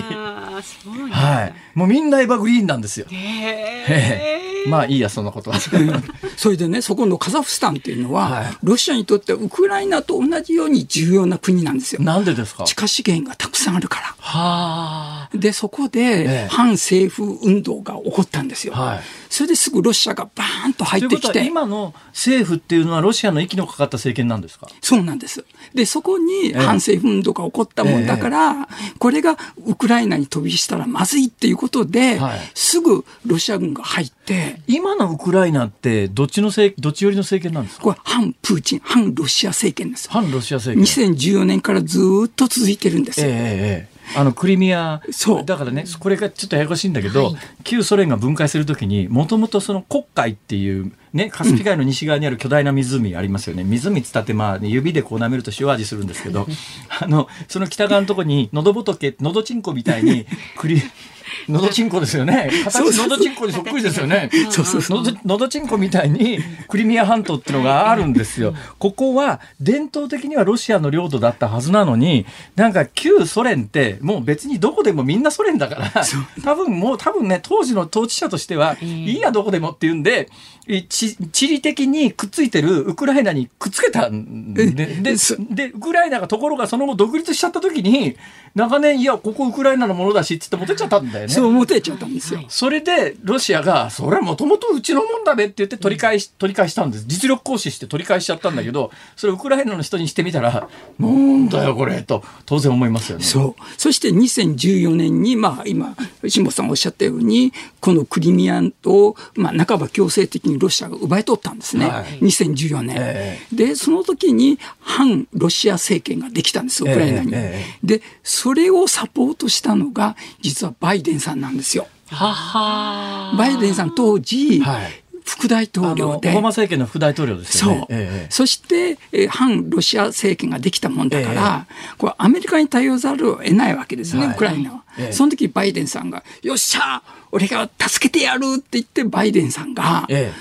はい。もうみんなエヴァグリーンなんですよ。まあいいや、そのことは。それでね、そこのカザフスタンっていうのは、ロシアにとってウクライナと同じように重要な国なんですよ。なんでですか？地下資源がたくさんあるから。はで、そこで反政府運動が起こったんですよ。はい、それですぐロシアがバーンと入ってきて。今の政府っていうのはロシアの息のかかった政権なんですか？そうなんです。で、そこに反政府運動が起こったもんだから、ええ、これがウクライナに飛びしたらまずいっていうことで、はい、すぐロシア軍が入って。今のウクライナってどっちのせどっち寄りの政権なんですか？これ反プーチン、反ロシア政権です。反ロシア政権。2014年からずっと続いてるんですよ。ええあのクリミアだからねこれがちょっとややこしいんだけど、はい、旧ソ連が分解するときにもともとその黒海っていうね、カスピ海の西側にある巨大な湖ありますよね。湖つったって、まあ、指でこう舐めると塩味するんですけど、あの、その北側のとこに、喉仏、喉チンコみたいに、クリ、のどちんこですよね。形のどちんこにそっくりですよね。そうそうそう。のどちんこみたいにクリミア半島っていうのがあるんですよ。ここは伝統的にはロシアの領土だったはずなのに、なんか旧ソ連ってもう別にどこでもみんなソ連だから、多分もう多分ね、当時の統治者としては、いいやどこでもっていうんで、地理的にくっついてるウクライナにくっつけたんで、で、で、ウクライナがところがその後独立しちゃった時に、長年、いや、ここウクライナのものだしっつって持ってっちゃったんだよね。そう持ってっちゃったんですよ。それで、ロシアが、それはもともとうちのもんだべって言って取り返し、取り返したんです。実力行使して取り返しちゃったんだけど、それウクライナの人にしてみたら、なんだよこれ、と当然思いますよね。そう。そして2014年に、まあ今、辛坊さんおっしゃったように、このクリミアを、まあ半ば強制的にロシアが奪い取ったんですね。はい、2014年、えー、で、その時に反ロシア政権ができたんです、ウクライナに。えーえー、で、それをサポートしたのが、実はバイデンさんなんですよ。ははバイデンさん当時、はい。副大統領で。オバマ政権の副大統領ですよね。そう、ええそして、えー反ロシア政権ができたもんだから、これアメリカに頼ざるを得ないわけですね、はい。ウクライナは、ええ。その時バイデンさんが、よっしゃ俺が助けてやるって言って、バイデンさんが、え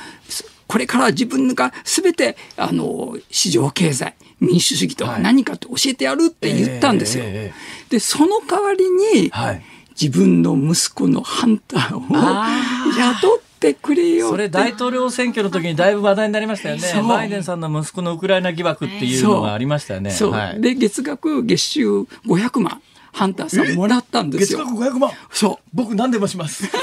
これから自分がすべてあの市場経済、民主主義とは何かと教えてやるって言ったんですよ。えええ。で、その代わりに、はい自分の息子のハンターをあ雇ってくれよ。それ大統領選挙の時にだいぶ話題になりましたよね。バイデンさんの息子のウクライナ疑惑っていうのがありましたよね。そう、はいで月額月収500万ハンターさんもらったんですよ。500万？そ僕何でもします。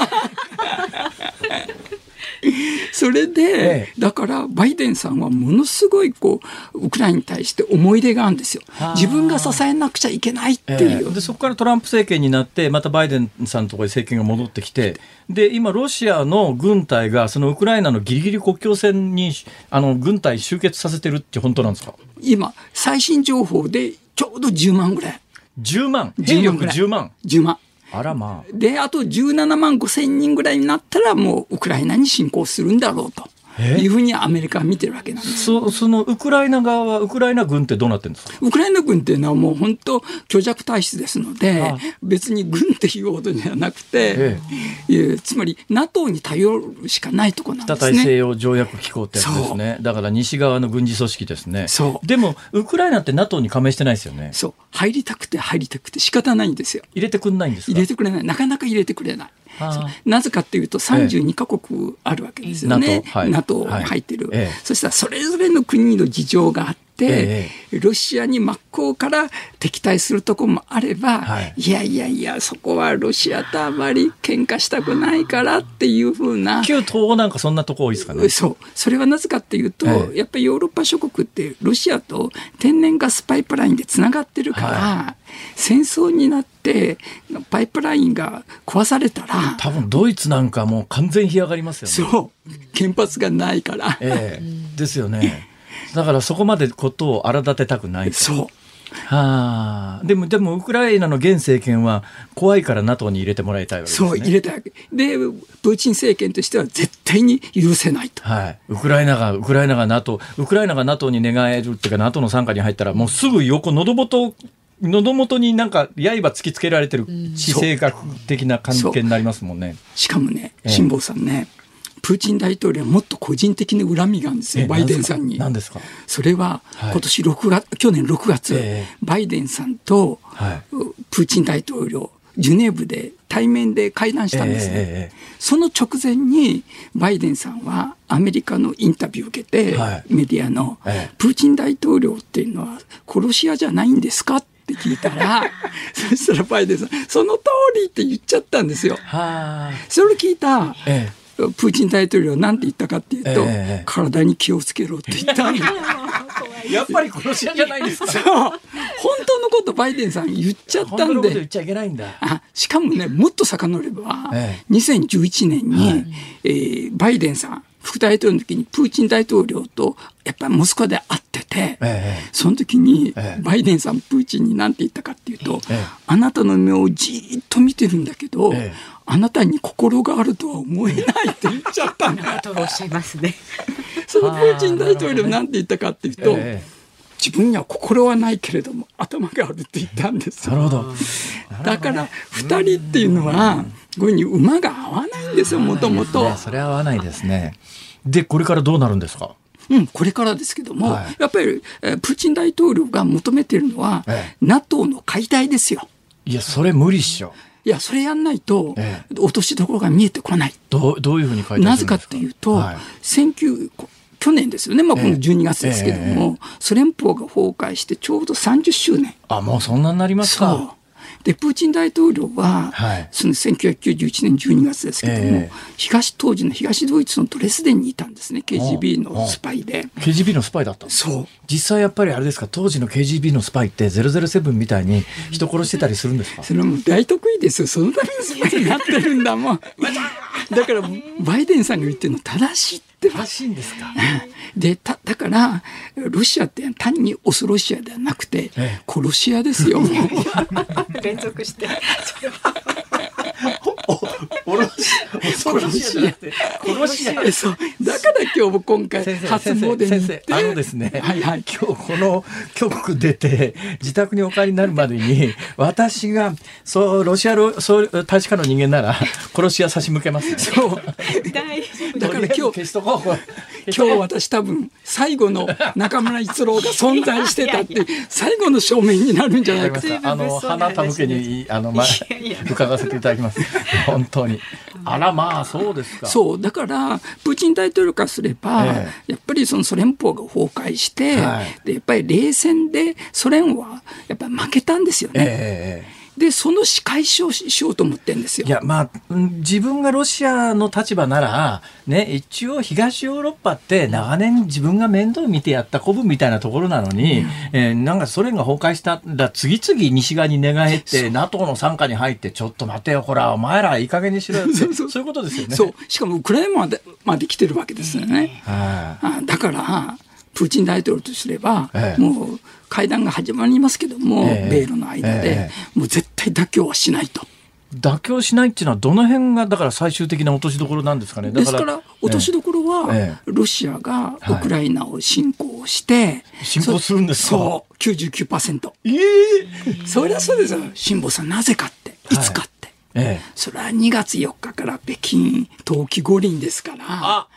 うそれで、えだからバイデンさんはものすごいこうウクライナに対して思い入れがあるんですよはあ。自分が支えなくちゃいけないっていう。ええでそこからトランプ政権になってまたバイデンさんのところに政権が戻ってきてで今ロシアの軍隊がそのウクライナのギリギリ国境線にあの軍隊集結させてるって本当なんですか？今最新情報でちょうど10万ぐらい。10万兵10万力ぐらい10万10万。あらまあ。で、あと17万5千人ぐらいになったらもうウクライナに侵攻するんだろうと。いうふうにアメリカは見てるわけなんです。そそのウクライナ側はウクライナ軍ってどうなってるんですか？ウクライナ軍っていうのはもう本当虚弱体質ですのでああ、別に軍っていうほどではなくてえ、いやつまり NATO に頼るしかないところなん北ですね。大西洋条約機構ってやつですねだから西側の軍事組織ですねそうでもウクライナって NATO に加盟してないですよねそう。入りたくて入りたくて仕方ないんですよ。入れてくんないんですか？入れてくれない。なかなか入れてくれない。なぜかっていうと32カ国あるわけですよね。NATO はい。NATO に入ってる、はいええ。そしたらそれぞれの国の事情があって、えロシアに真っ向から敵対するところもあれば、はいい、やいやいや、そこはロシアとあまり喧嘩したくないからっていうふうな。旧東欧なんかそんなとこ多いですかねそう。それはなぜかっていうと、ええやっぱりヨーロッパ諸国ってロシアと天然ガスパイプラインでつながってるから、は戦争になってパイプラインが壊されたら、多分ドイツなんかもう完全干上がりますよね。そう。原発がないから。ええですよね。だからそこまでことを荒立てたくないと。そう。はあ。でも、でも、ウクライナの現政権は怖いから NATO に入れてもらいたいわけですね。そう、入れたわけ。で、プーチン政権としては絶対に許せないと。はい。ウクライナが、ウクライナが NATO、ウクライナが NATO に願えるっていうか NATO の傘下に入ったら、もうすぐ横、喉元、喉元になんか刃突きつけられてる地政学的な関係になりますもんね。しかもね、ええ辛坊さんね、プーチン大統領はもっと個人的な恨みがあるんですよ、えバイデンさんに。何ですか？それは、はい。今年6月、去年6月、ええ。バイデンさんと、はい。プーチン大統領、ジュネーブで対面で会談したんですね。ええええその直前に、バイデンさんはアメリカのインタビューを受けて、はい。メディアの、ええ。プーチン大統領っていうのは殺し屋じゃないんですか？って聞いたら、そしたらバイデンさん、その通りって言っちゃったんですよ。はあ。それを聞いた、えプーチン大統領は何て言ったかっていうと、ええ体に気をつけろって言ったんですえ。やっぱり殺し屋じゃないですか？本当のことバイデンさん言っちゃったん本当のこと言っで。ちゃいけないんだ。あしかもね、もっと遡れば、え2011年に、はいえーバイデンさん、副大統領の時にプーチン大統領とやっぱりモスクワで会ってて、ええ。その時にええ。バイデンさん、プーチンに何て言ったかっていうと、ええ。あなたの目をじーっと見てるんだけど、ええ。あなたに心があるとは思えないって言っちゃったんだ。とおっしゃいますね。そのプーチン大統領なんて言ったかっていうと、え自分には心はないけれども頭があるって言ったんですなるほど。だから2人っていうのはこういうふうに馬が合わないんですよもともとね。それは合わないですね。で、これからどうなるんですか？うん、これからですけども、はいやっぱり、えープーチン大統領が求めてるのは、ええ NATO の解体ですよ。いや、それ無理っしょ。いや、それやんないと、え落としどころが見えてこない。どう、どういうふうになぜかっていうと、はい19去年ですよね、まあ、この12月ですけども、ソ連邦が崩壊してちょうど30周年。あ、もうそんなになりますそうか。。で、プーチン大統領は、はいその1991年12月ですけども、ええ東、当時の東ドイツのドレスデンにいたんですね、KGB のスパイで。KGB のスパイだったそう。実際やっぱりあれですか、当時の KGB のスパイって007みたいに 人殺してたりするんですか？それはもう大得意ですよ。そのためにスパイになってるんだもん。だから、バイデンさんが言ってるの正しいってばらしいんですか？で、た、だから、ロシアって単にオスロシアではなくてええ、殺し屋ですよ。連続して。殺し屋殺し屋えそう。だから今日も今回初詣に行先って。生あのですね、はいはい。今日この局出て自宅にお帰りになるまでに 私がそうロシアロそう大使館の人間なら殺し屋差し向けますよ。そう。だから今日今日私多分最後の中村逸郎が存在してたって最後の証明になるんじゃないかあの花田向けにあの、ま、伺わせていただきます。本当にあらまあそうですか。そうだからプーチン大統領からすれば、えやっぱりそのソ連邦が崩壊して、はい。でやっぱり冷戦でソ連はやっぱり負けたんですよね。ええでその仕返しをししようと思ってるんですよ。いやまあうん自分がロシアの立場なら、ね、一応東ヨーロッパって長年自分が面倒見てやった古文みたいなところなのに、えーなんかソ連が崩壊したら次々西側に寝返って NATO の傘下に入ってちょっと待てよこらお前らいい加減にしろよってそういうことですよね。そうしかもウクライナまでまで来てるわけですよね。はあだからプーチン大統領とすれば、ええもう会談が始まりますけども、ええ米ロの間で、えもう絶対妥協はしないと。い妥協しないっていうのはどの辺がだから最終的な落としどころなんですかね。だですから、落としどころは、ええロシアがウクライナを侵攻して、侵攻するんですか？そう、99%。ええそりゃそうですよ。辛坊さん、なぜかって、いつかって。ええそれは2月4日から北京冬季五輪ですから。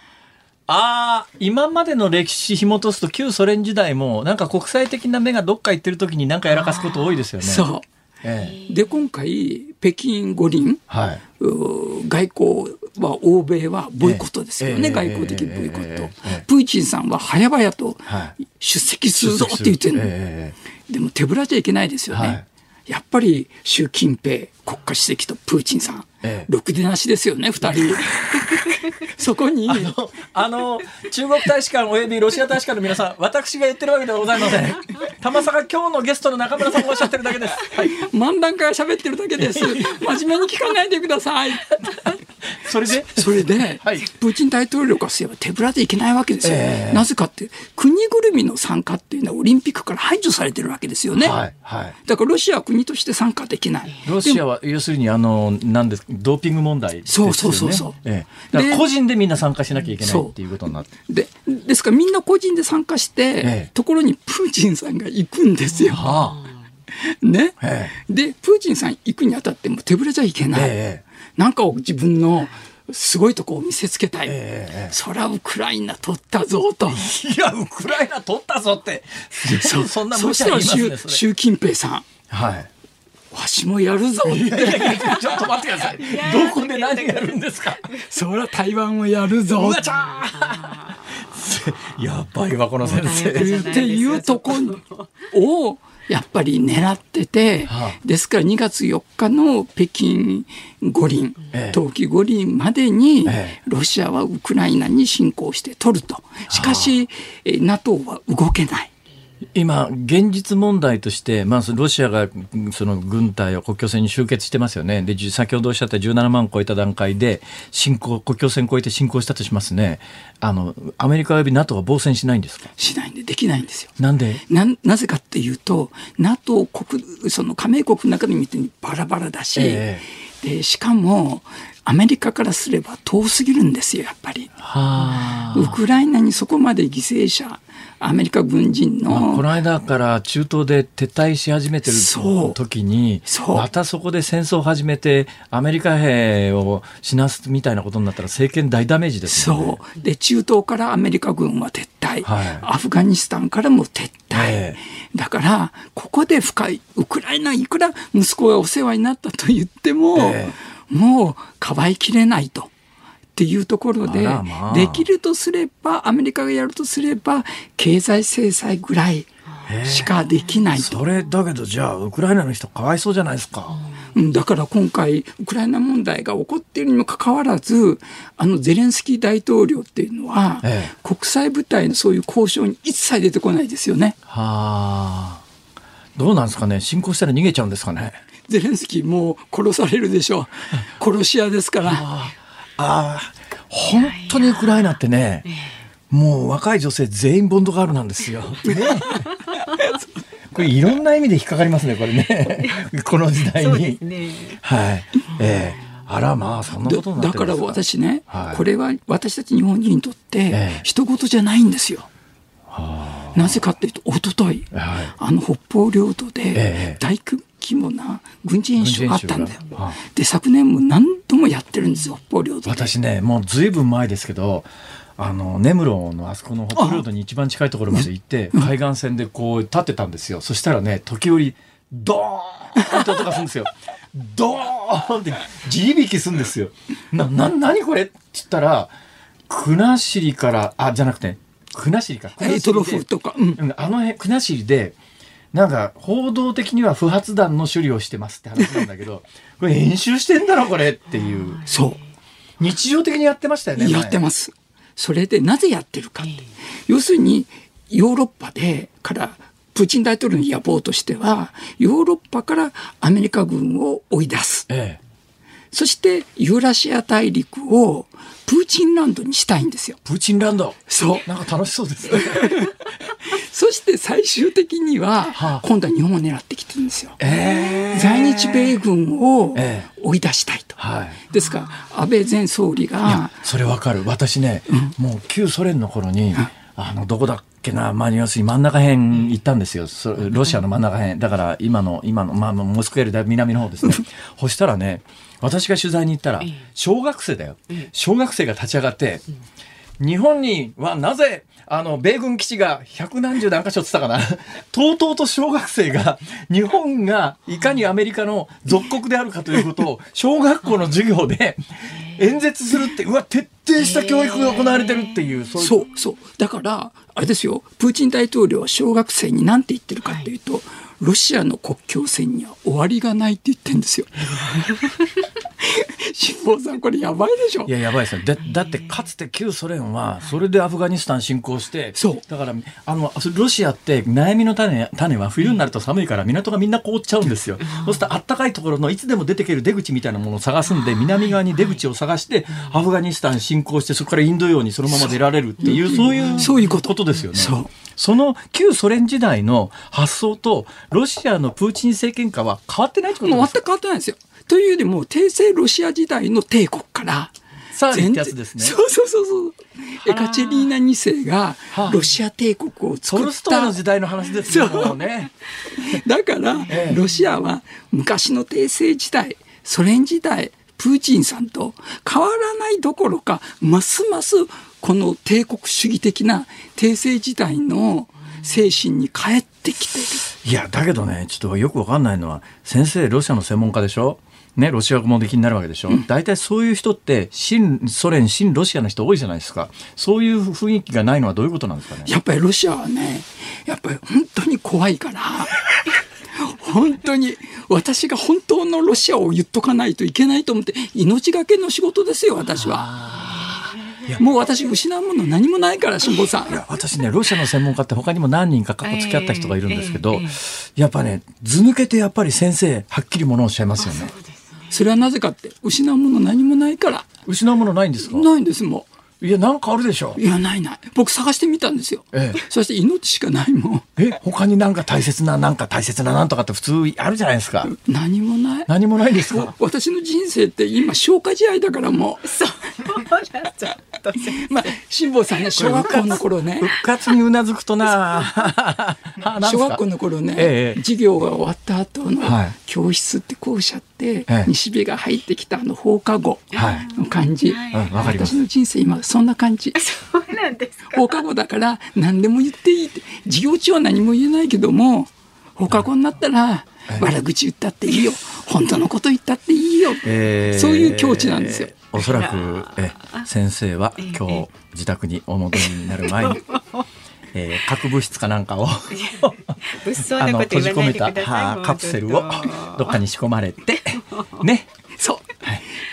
ああー今までの歴史紐解すと旧ソ連時代もなんか国際的な目がどっか行ってる時になんかやらかすこと多いですよね。そええ。う。で、今回、北京五輪、はい。外交は欧米はボイコットですよね、ええ。外交的ボイコット、ええ。ええ。プーチンさんは早々とはい。出席するぞって言ってるの、え。でも手ぶらじゃいけないですよね、はい。やっぱり習近平国家主席とプーチンさん、ええろくでなしですよね二人 そこにえあの、あの、中国大使館およびロシア大使館の皆さん、私が言ってるわけではございません。たまさか今日のゲストの中村さんがおっしゃってるだけです。はい。漫談家が喋ってるだけです真面目に聞かないでください それで？それで、はいプーチン大統領からすれば手ぶらでいけないわけですよ、ええなぜかって国ぐるみの参加っていうのはオリンピックから排除されてるわけですよね、はい。はい。だからロシアは国として参加できない。ロシアは要するにあのなんですドーピング問題ですよね。そうそうそうそうええだからで個人でみんな参加しなきゃいけないっていうことになって。でですからみんな個人で参加して、ええところにプーチンさんが行くんですよ。はねあ。えでプーチンさん行くにあたっても手ぶらじゃいけない、ええなんかを自分のすごいとこを見せつけたい、ええそらウクライナ取ったぞと。えいやウクライナ取ったぞって。そそんな無そし茶言いますね。たら習それ習近平さんはい。わしもやるぞってちょっと待ってください。どこで何やるんですか？そら台湾をやるぞやばいわこの先生。っていうとこをやっぱり狙ってて、はあですから2月4日の北京五輪、ええ冬季五輪までにええロシアはウクライナに侵攻して取ると。しかし、え NATO は動けない。今、現実問題として、まあ、ロシアがうんその軍隊を国境線に集結してますよね、でじ先ほどおっしゃった17万超えた段階で侵攻、国境線越えて侵攻したとしますね、あのアメリカおよび NATO は防戦しないんですか？しないんでできないんですよ。なんで？ななぜかっていうと NATO 国その加盟国の中で見てバラバラだし、えでしかもアメリカからすれば遠すぎるんですよやっぱり。はウクライナにそこまで犠牲者アメリカ軍人まあ、このの間から中東で撤退し始めてる時にそう。またそこで戦争を始めてアメリカ兵を死なすみたいなことになったら政権大ダメージですよね。そう。で中東からアメリカ軍は撤退、はい。アフガニスタンからも撤退、えだからここで深いウクライナいくら息子がお世話になったと言っても、え。もうかばいきれないと。っていうところで、まあできるとすればアメリカがやるとすれば経済制裁ぐらいしかできないと。それだけどじゃあウクライナの人かわいそうじゃないですか。うんだから今回、ウクライナ問題が起こっているにもかかわらず、あのゼレンスキー大統領っていうのは、ええ国際部隊のそういう交渉に一切出てこないですよね。はあ。どうなんですかね？侵攻したら逃げちゃうんですかね？ゼレンスキーもう殺されるでしょう。殺し屋ですから。ああ、本当にウクライナってね、もう若い女性全員ボンドガールなんですよ。ねこれいろんな意味で引っかかりますね、これね。この時代に。ね。はい。ええああらまあそんなことになだから私ね、はいこれは私たち日本人にとってええ人事じゃないんですよ。なぜかっていうと一昨日はいあの北方領土えでえ大規模な軍事演習があったんだよ軍事演習がは。で昨年も何度もやってるんですよ北方領土で。私ねもうずいぶん前ですけどあの根室のあそこの北方領土に一番近いところまで行って海岸線でこう立ってたんですよ。そしたらね時折ドーンって音がするんですよ。ドーンって地響きするんですよ。なな何これって言ったら国後からあじゃなくて国後か。国とか、うん、うん。あの辺国後でなんか報道的には不発弾の処理をしてますって話なんだけど これ演習してんだろこれっていう。そう。日常的にやってましたよねやってすます。それでなぜやってるかって、要するにヨーロッパでからプーチン大統領の野望としてはヨーロッパからアメリカ軍を追い出す。ええそしてユーラシア大陸をプーチンランドにしたいんですよ。プーチンランド？そう。なんか楽しそうですね。そして最終的にははあ。今度は日本を狙ってきてるんですよ。ええ在日米軍をえ追い出したいと。はい。ですから安倍前総理いやがそれわかる。私ね、もう旧ソ連の頃に、あのどこだっけな、まあ、要するに真ん中辺行ったんですよ。そロシアの真ん中辺。だから今の今の、まあ、モスクワよりだいぶ南の方ですね。そしたらね私が取材に行ったら小学生だよ。小学生が立ち上がって、日本にはなぜあの米軍基地が百何十何箇所って言ったかな？とうとうと小学生が日本がいかにアメリカの属国であるかということを小学校の授業で演説するってうわ徹底した教育が行われてるっていうそうそうそう。だからあれですよ。プーチン大統領は小学生に何て言ってるかっていうと、ロシアの国境線には終わりがないって言ってんですよ。辛坊さんこれやばいでしょ。いややばいですよ。だだってかつて旧ソ連はそれでアフガニスタン侵攻してそう。だからあのロシアって悩みの種種は冬になると寒いから港がみんな凍っちゃうんですよ、そうするとあったかいところのいつでも出てける出口みたいなものを探すんで南側に出口を探してアフガニスタン侵攻してそこからインド洋にそのまま出られるっていうそう。いうそういうことですよね。そう。その旧ソ連時代の発想とロシアのプーチン政権下は変わってないってことですか全く変わってないんですよ。というよりも帝政ロシア時代の帝国からサーってやつですね。そうそうそうそう。エカチェリーナ2世がはあ。ロシア帝国をト作っルストイのた時代の話ですよね。だから、ええ。ロシアは昔の帝政時代、ソ連時代、プーチンさんと変わらないどころか、ますますこの帝国主義的な帝政時代の精神に帰ってきてる。いやだけどねちょっとよくわかんないのは先生ロシアの専門家でしょ？ね、ロシア語もできになるわけでしょ、大体そういう人って新ソ連新ロシアの人多いじゃないですか。そういう雰囲気がないのはどういうことなんですかね。やっぱりロシアはね、やっぱり本当に怖いから、本当に私が本当のロシアを言っとかないといけないと思って、命がけの仕事ですよ、私は。もう私失うもの何もないから、辛坊さん。いや私ねロシアの専門家って他にも何人か過去付き合った人がいるんですけど、やっぱね図抜けてやっぱり先生はっきりものをおっしゃいますよねそれはなぜかって、失うもの何もないから。失うものないんですか？ないんです、もいやなんかあるでしょ？う。いや、ないない。僕探してみたんですよ。ええそして命しかないもん。え他になんか大切ななんか大切ななんとかって普通あるじゃないですか何もない。何もないですか？私の人生って今消化試合だからもそうなっちゃった。う。まあ、辛坊さんね、小学校の頃ね。復活にうなずくとな。小学校の頃ね、ええ。授業が終わった後のはい。教室って校舎って、ええ。西日が入ってきたあの放課後はい。の感じ、うんわかります。私の人生今そんな感じ。そうなんですか？放課後だから何でも言っていいって。授業中は何も言えないけども放課後になったら悪口言ったっていいよ。本当のこと言ったっていいよ、えーそういう境地なんですよ。おそらく え先生は今日自宅にお戻りになる前に、えー核物質かなんかをあの閉じ込めたカプセルを どっかに仕込まれてね。そう、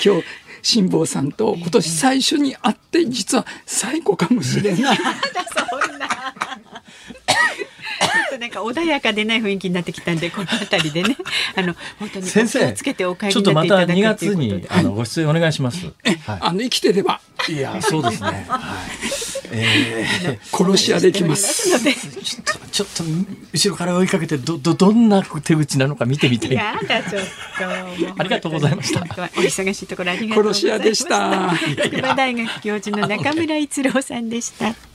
今日辛坊さんと今年最初に会って実は最後かもしれない。っとなんか穏やかでない雰囲気になってきたんでこの辺りでね あの本当に先生お気をつけてお帰りちょっとまたになっていただく2月にあのご出演お願いします。はあの生きてればい、いやそうですね。はい。えー殺し屋できます。ちょっとちょっと後ろから追いかけてどどどんな手口なのか見てみたい。やだちょっと。ありがとうございました。お忙しいところありがとうございました。殺し屋でした。筑波大学教授の中村逸郎さんでした。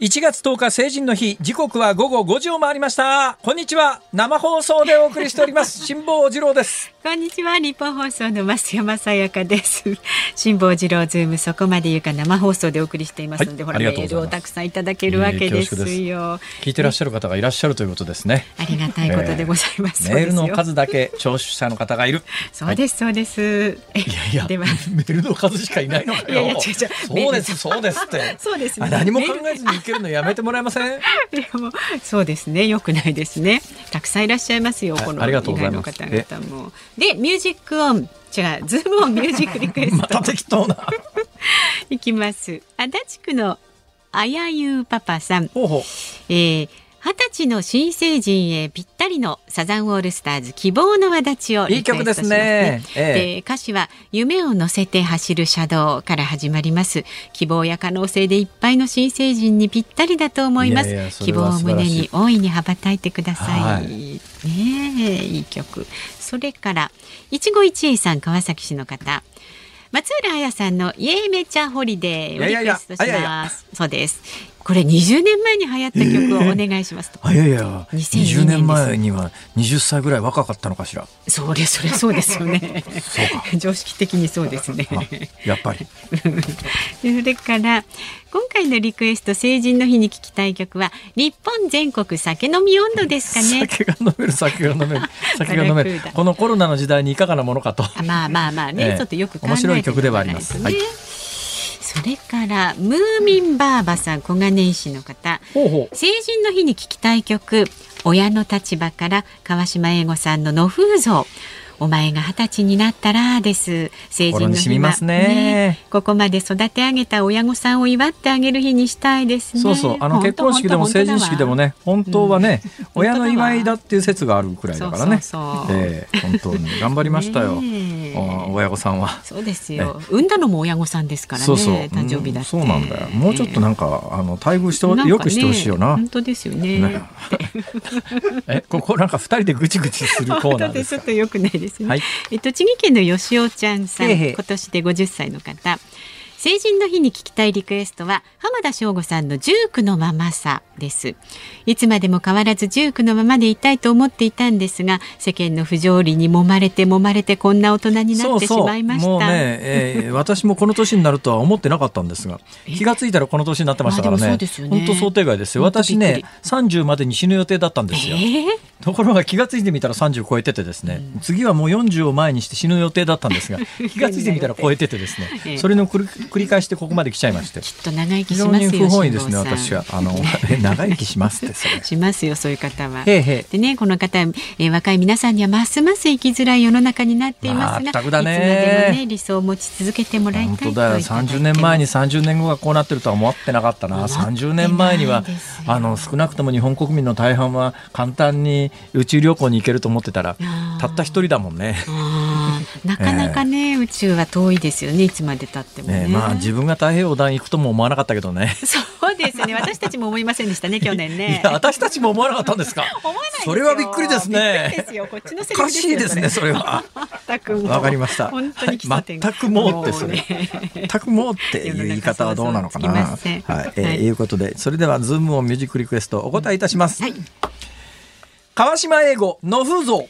1月10日成人の日時刻は午後5時を回りました。こんにちは。生放送でお送りしております。辛坊治郎です。こんにちは。日本放送の増山さやかです。辛坊治郎ズームそこまで言うか。生放送でお送りしていますので、はい、ほらメールをたくさんいただけるわけですよ。聞いてらっしゃる方がいらっしゃるということですね。ありがたいことでございます、えー、メールの数だけ聴取者の方がいる。そうです、そうです。いやいやでは。メールの数しかいないのかよ。いやいや違う違う。そうですそうですって。そうです、ね、何も考えずにけるのやめてもらえません？そうですね。よくないですね。たくさんいらっしゃいますよ、この以外の方々も。でミュージックオン。違うズームオンミュージックリクエスト。また適当な。いきます。足立区のあやゆうパパさん。ほうほう、えー二十歳の新成人へぴったりのサザンオールスターズ希望の輪立ちをいい曲ですね。ええ、歌詞は夢を乗せて走る車道から始まります。希望や可能性でいっぱいの新成人にぴったりだと思います。希望を胸に大いに羽ばたいてください。はい、ねえいい曲。それから一期一会さん川崎市の方。松浦彩さんのイエーメチャホリデーをリクエストしますそうですこれ20年前に流行った曲をお願いしますと。あいやいや、20年前には20歳ぐらい若かったのかしら。それそれそうですよね。常識的にそうですね。やっぱり。それから今回のリクエスト成人の日に聞きたい曲は日本全国酒飲み温度ですかね。酒が飲める酒が飲める 酒が飲める。このコロナの時代にいかがなものかと。まあまあまあね、えー、ちょっとよく面白い曲ではあります。はい。それからムーミンバーバさん小金井市の方。成人の日に聴きたい曲親の立場から川島英吾さんの野風像。お前が二十歳になったらです。成人の日は。ね、ね、ここまで育て上げた親御さんを祝ってあげる日にしたいですね。そうそう。あの結婚式でも成人式でもね本当はね、うん、親の祝いだっていう説があるくらいだからね。そうえー、本当に頑張りましたよ、親御さんは。そうですよ、産んだのも親御さんですからねそうそう。誕生日だそうなんだよ。もうちょっとなんか、あの待遇して、ね、よくしてほしいよな。本当ですよね。ね。えここなんか二人でぐちぐちするコーナーですちょっとよくないですね、はい、栃木県の吉尾ちゃんさん今年で50歳の方成人の日に聞きたいリクエストは浜田省吾さんのジュークのままさです。いつまでも変わらずジュークのままでいたいと思っていたんですが世間の不条理に揉まれて揉まれてこんな大人になってしまいました。もうね、えー、私もこの年になるとは思ってなかったんですが気がついたらこの年になってましたからね。本当、想定外ですよ。私ね30までに死ぬ予定だったんですよ、えー、ところが気がついてみたら30超えててですね、うん、次はもう40を前にして死ぬ予定だったんですが 気がついてみたら超えててですねそれの繰り返してここまで来ちゃいまして。きっと長生きしますよ不本意ですね私は。あの 長生きしますってそれ。しますよそういう方は。でねこの方、えー、若い皆さんにはますます生きづらい世の中になっていますが、まあ、いつまでもね理想を持ち続けてもらいたい本当だよ。30年前に30年後がこうなってるとは思ってなかったな。30年前にはあの少なくとも日本国民の大半は簡単に宇宙旅行に行けると思ってたらたった一人だもんね。なかなかね、えー、宇宙は遠いですよねいつまでたってもね、ね、まあ自分が太平洋団行くとも思わなかったけどね。そうですね。私たちも思いませんでしたね 去年ね。いや私たちも思わなかったんですか？思わないそれはびっくりですね。おかしいですねそれ。は。わかりました。本当に全くもうってそれ、全くもうっていう言い方はどうなのかな。はい、えー、い。うことでそれではズームオンミュージックリクエストお答えいたします、はい、河島英五の野風増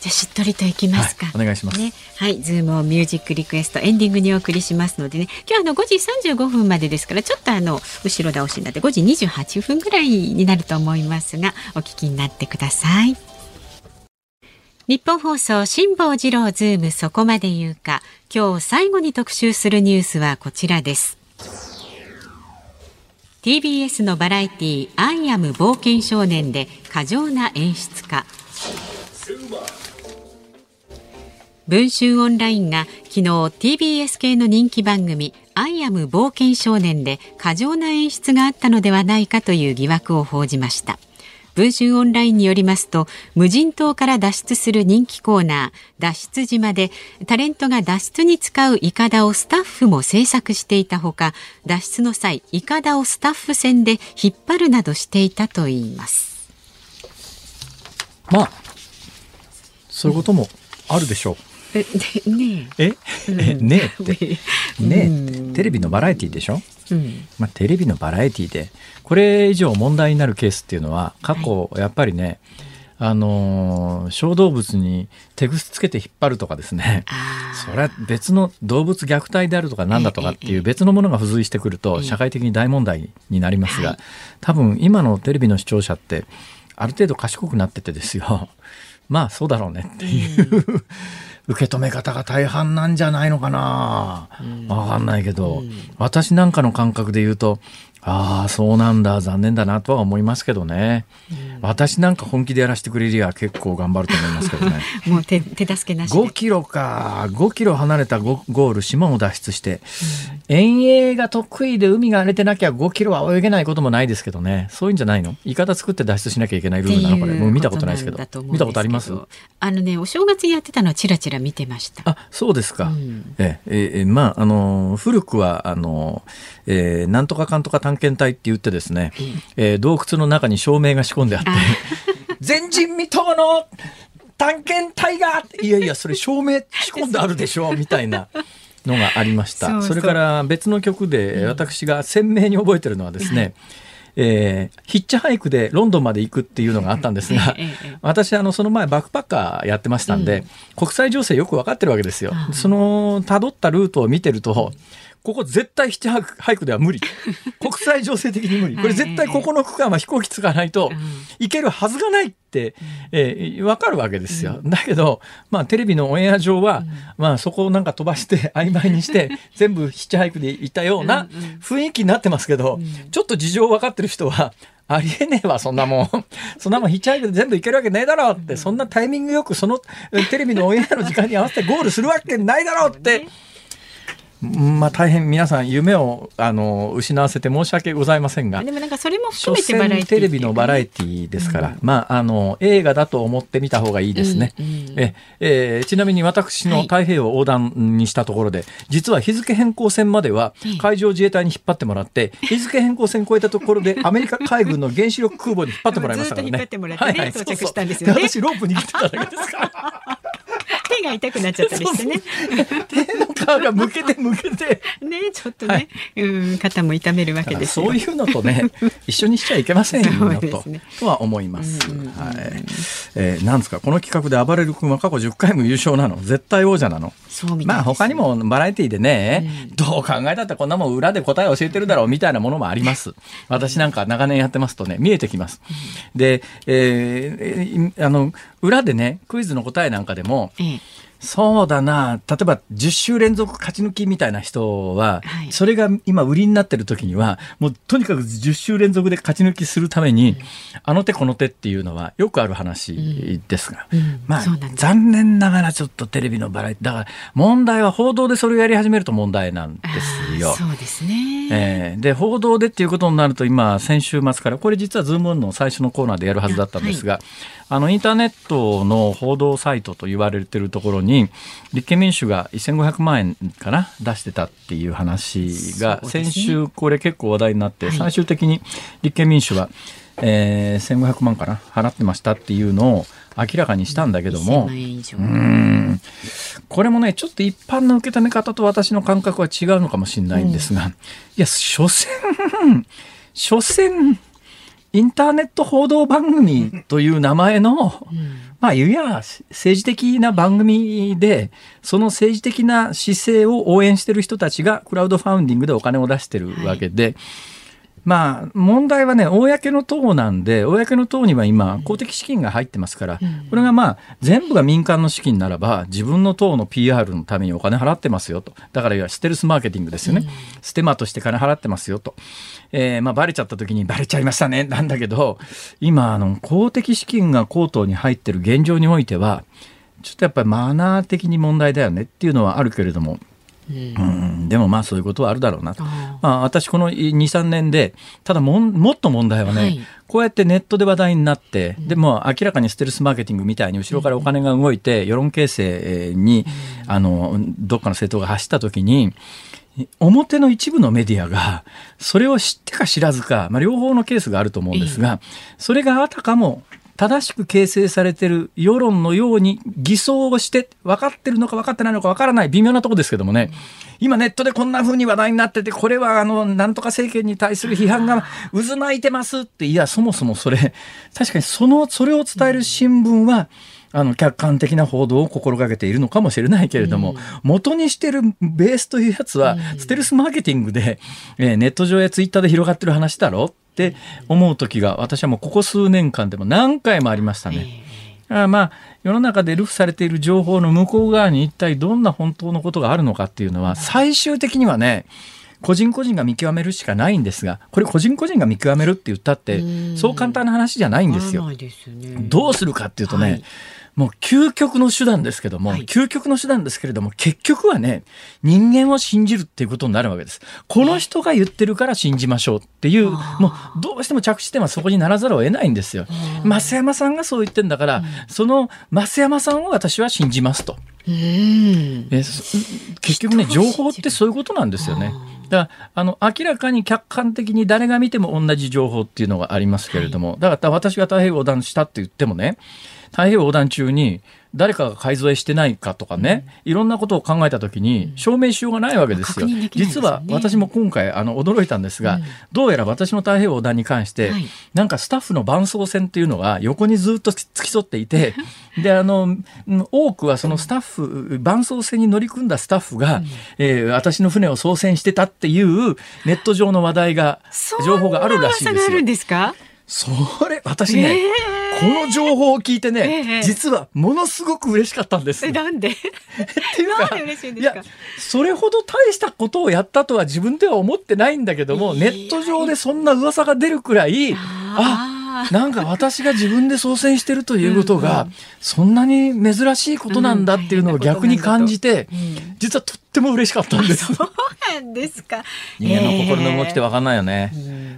じゃしっとりといきますか、はい、お願いします。ね。はいズームオンミュージックリクエストエンディングにお送りしますのでね。今日あの5時35分までですからちょっとあの後ろ倒しになって5時28分ぐらいになると思いますがお聞きになってください。ニッポン放送辛坊治郎ズームそこまで言うか。今日最後に特集するニュースはこちらです。TBS のバラエティアイアム冒険少年で過剰な演出か文春オンラインが昨日 TBS 系の人気番組アイアム冒険少年で過剰な演出があったのではないかという疑惑を報じました。文春オンラインによりますと無人島から脱出する人気コーナー脱出島でタレントが脱出に使うイカダをスタッフも制作していたほか脱出の際イカダをスタッフ船で引っ張るなどしていたといいます。まあそういうこともあるでしょう、えねえ、えねえって。ねえテレビのバラエティでしょ、うん。まあ、テレビのバラエティで。これ以上問題になるケースっていうのは過去やっぱりね、はい、あのー、小動物に手ぐすつけて引っ張るとかですね。それは別の動物虐待であるとかなんだとかっていう別のものが付随してくると社会的に大問題になりますが多分今のテレビの視聴者ってある程度賢くなっててですよ。まあそうだろうねっていう受け止め方が大半なんじゃないのかな、わかんないけど、私なんかの感覚で言うとああそうなんだ残念だなとは思いますけどね、うん、私なんか本気でやらせてくれりゃ結構頑張ると思いますけどね。もう手手助けなし5キロか。5キロ離れたゴール島を脱出して、うん、遠泳が得意で海が荒れてなきゃ5キロは泳げないこともないですけどね。そういうんじゃないの？いかだ作って脱出しなきゃいけないルールなのこれもう見たことないですけど。見たことあります？あのねお正月やってたのはちらちら見てました。あそうですか、うん、えええまああの古くはあの、えー、なんとかかんとか探検隊って言ってですね、えー、洞窟の中に照明が仕込んであって。前人未到の探検隊が！いやいやそれ照明仕込んであるでしょ？みたいな。のがありました。それから別の曲で私が鮮明に覚えてるのはですね、えー、ヒッチハイクでロンドンまで行くっていうのがあったんですが、私あのその前バックパッカーやってましたんで、国際情勢よく分かってるわけですよ。その辿ったルートを見てると、ここ絶対ヒッチハイクでは無理。国際情勢的に無理。これ絶対ここの区間は飛行機使わないと行けるはずがないって、えー、わかるわけですよ。だけど、まあテレビのオンエア上は、まあそこをなんか飛ばして 曖昧にして全部ヒッチハイクで行ったような雰囲気になってますけど、ちょっと事情分かってる人は、ありえねえわ、そんなもん。そんなもんヒッチハイクで全部いけるわけねえだろうって、そんなタイミングよくそのテレビのオンエアの時間に合わせてゴールするわけないだろうって、まあ、大変皆さん夢をあの失わせて申し訳ございませんがでもなんかそれも含めてバラエティテレビのバラエティですから、うん、まあ、あの映画だと思ってみた方がいいですね、うんうん、ええー、ちなみに私の太平洋横断にしたところで、はい、実は日付変更線までは海上自衛隊に引っ張ってもらって、日付変更線越えたところでアメリカ海軍の原子力空母に引っ張ってもらいましたからね。はいはい、到着したんですよね。私ロープ握ってただけですから。手が痛くなっちゃったりしてね。手の皮がむけてむけて。ねちょっとね、はい、うん肩も痛めるわけですそういうのとね一緒にしちゃいけませんよ、ととは思います。はい。えー、なんですか？この企画で暴れる君は過去10回も優勝なの？絶対王者なの？まあ他にもバラエティーでね、うん、どう考えたってこんなもん裏で答え教えてるだろうみたいなものもあります。私なんか長年やってますとね見えてきます。で、えー、あの裏でねクイズの答えなんかでも、うんそうだな。例えば10週連続勝ち抜きみたいな人は、はい、それが今売りになってる時にはもうとにかく10週連続で勝ち抜きするために、うん、あの手この手っていうのはよくある話ですが、うん。うん、まあ残念ながらちょっとテレビのバラエティだから問題は報道でそれをやり始めると問題なんですよ。そうですね、えー、で報道でっていうことになると今先週末からこれ実はズームオンの最初のコーナーでやるはずだったんですが、はいあのインターネットの報道サイトと言われてるところに立憲民主が1500万円かな出してたっていう話が先週これ結構話題になって、最終的に立憲民主は、えー、1500万かな払ってましたっていうのを明らかにしたんだけどもうん。これもねちょっと一般の受け止め方と私の感覚は違うのかもしれないんですが、いや所詮所詮インターネット報道番組という名前の、まあ、いや政治的な番組で、その政治的な姿勢を応援してる人たちがクラウドファウンディングでお金を出してるわけで、はいまあ、問題はね、公の党なんで、公の党には今、公的資金が入ってますから、これがまあ、全部が民間の資金ならば、自分の党の PR のためにお金払ってますよと。だから、いわステルスマーケティングですよね。ステマとして金払ってますよと。えー、まあ、バレちゃった時に、バレちゃいましたね、なんだけど、今、あの、公的資金が公党に入ってる現状においては、ちょっとやっぱりマナー的に問題だよねっていうのはあるけれども、うん、でもまあそういうことはあるだろうなと。まあ、私この2、3年で、ただももっと問題はね、はい、こうやってネットで話題になって、でも明らかにステルスマーケティングみたいに後ろからお金が動いて、世論形成に、あの、どっかの政党が走った時に、表の一部のメディアがそれを知ってか知らずか、まあ、両方のケースがあると思うんですが、それがあたかも正しく形成されてる世論のように偽装をして分かってるのか分かってないのか分からない微妙なとこですけどもね、今ネットでこんな風に話題になってて、これはあの、なんとか政権に対する批判が渦巻いてますって、いや、そもそもそれ、確かにその、それを伝える新聞は、あの客観的な報道を心がけているのかもしれないけれども、元にしてるベースというやつは、ステルスマーケティングで、えー、ネット上やツイッターで広がってる話だろ？って思う時が私はもうここ数年間でも何回もありましたね。あまあ世の中で流布されている情報の向こう側に一体どんな本当のことがあるのかっていうのは最終的にはね個人個人が見極めるしかないんですがこれ個人個人が見極めるって言ったってそう簡単な話じゃないんですよ。どうするかっていうとね、はいもう究極の手段ですけども、はい、究極の手段ですけれども、結局はね、人間を信じるっていうことになるわけです。この人が言ってるから信じましょうっていう、もうどうしても着地点はそこにならざるを得ないんですよ。増山さんがそう言ってんだから、その増山さんを私は信じますと。え結局ね、情報ってそういうことなんですよね。だからあの明らかに客観的に誰が見ても同じ情報っていうのがありますけれども、はい、だから私が太平洋横断したって言ってもね太平洋横断中に誰かが改造してないかとかね、いろんなことを考えた時に証明しようがないわけですよ。すね、実は私も今回あの驚いたんですが、うん、どうやら私の太平洋横断に関して、はい、なんかスタッフの伴走船っていうのが横にずっと付き添っていて、であの多くはそのスタッフ伴走船に乗り組んだスタッフが、うん、えー、私の船を操船してたっていうネット上の話題が情報があるらしいですよ。それ私ね、えー、この情報を聞いてね、えー、実はものすごく嬉しかったんです。なんで？っていうかいやそれほど大したことをやったとは自分では思ってないんだけども、ネット上でそんな噂が出るくらいあなんか私が自分で操船してるということが、そんなに珍しいことなんだっていうのを逆に感じて、実はとっても嬉しかったんです。そうなんですか。人間の心の動きって分かんないよね。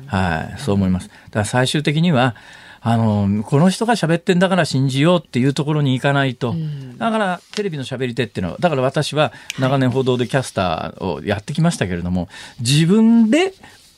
はい、そう思います。だから最終的には、あのこの人が喋ってんだから信じようっていうところに行かないと、だからテレビの喋り手っていうのはだから私は長年報道でキャスターをやってきましたけれども自分で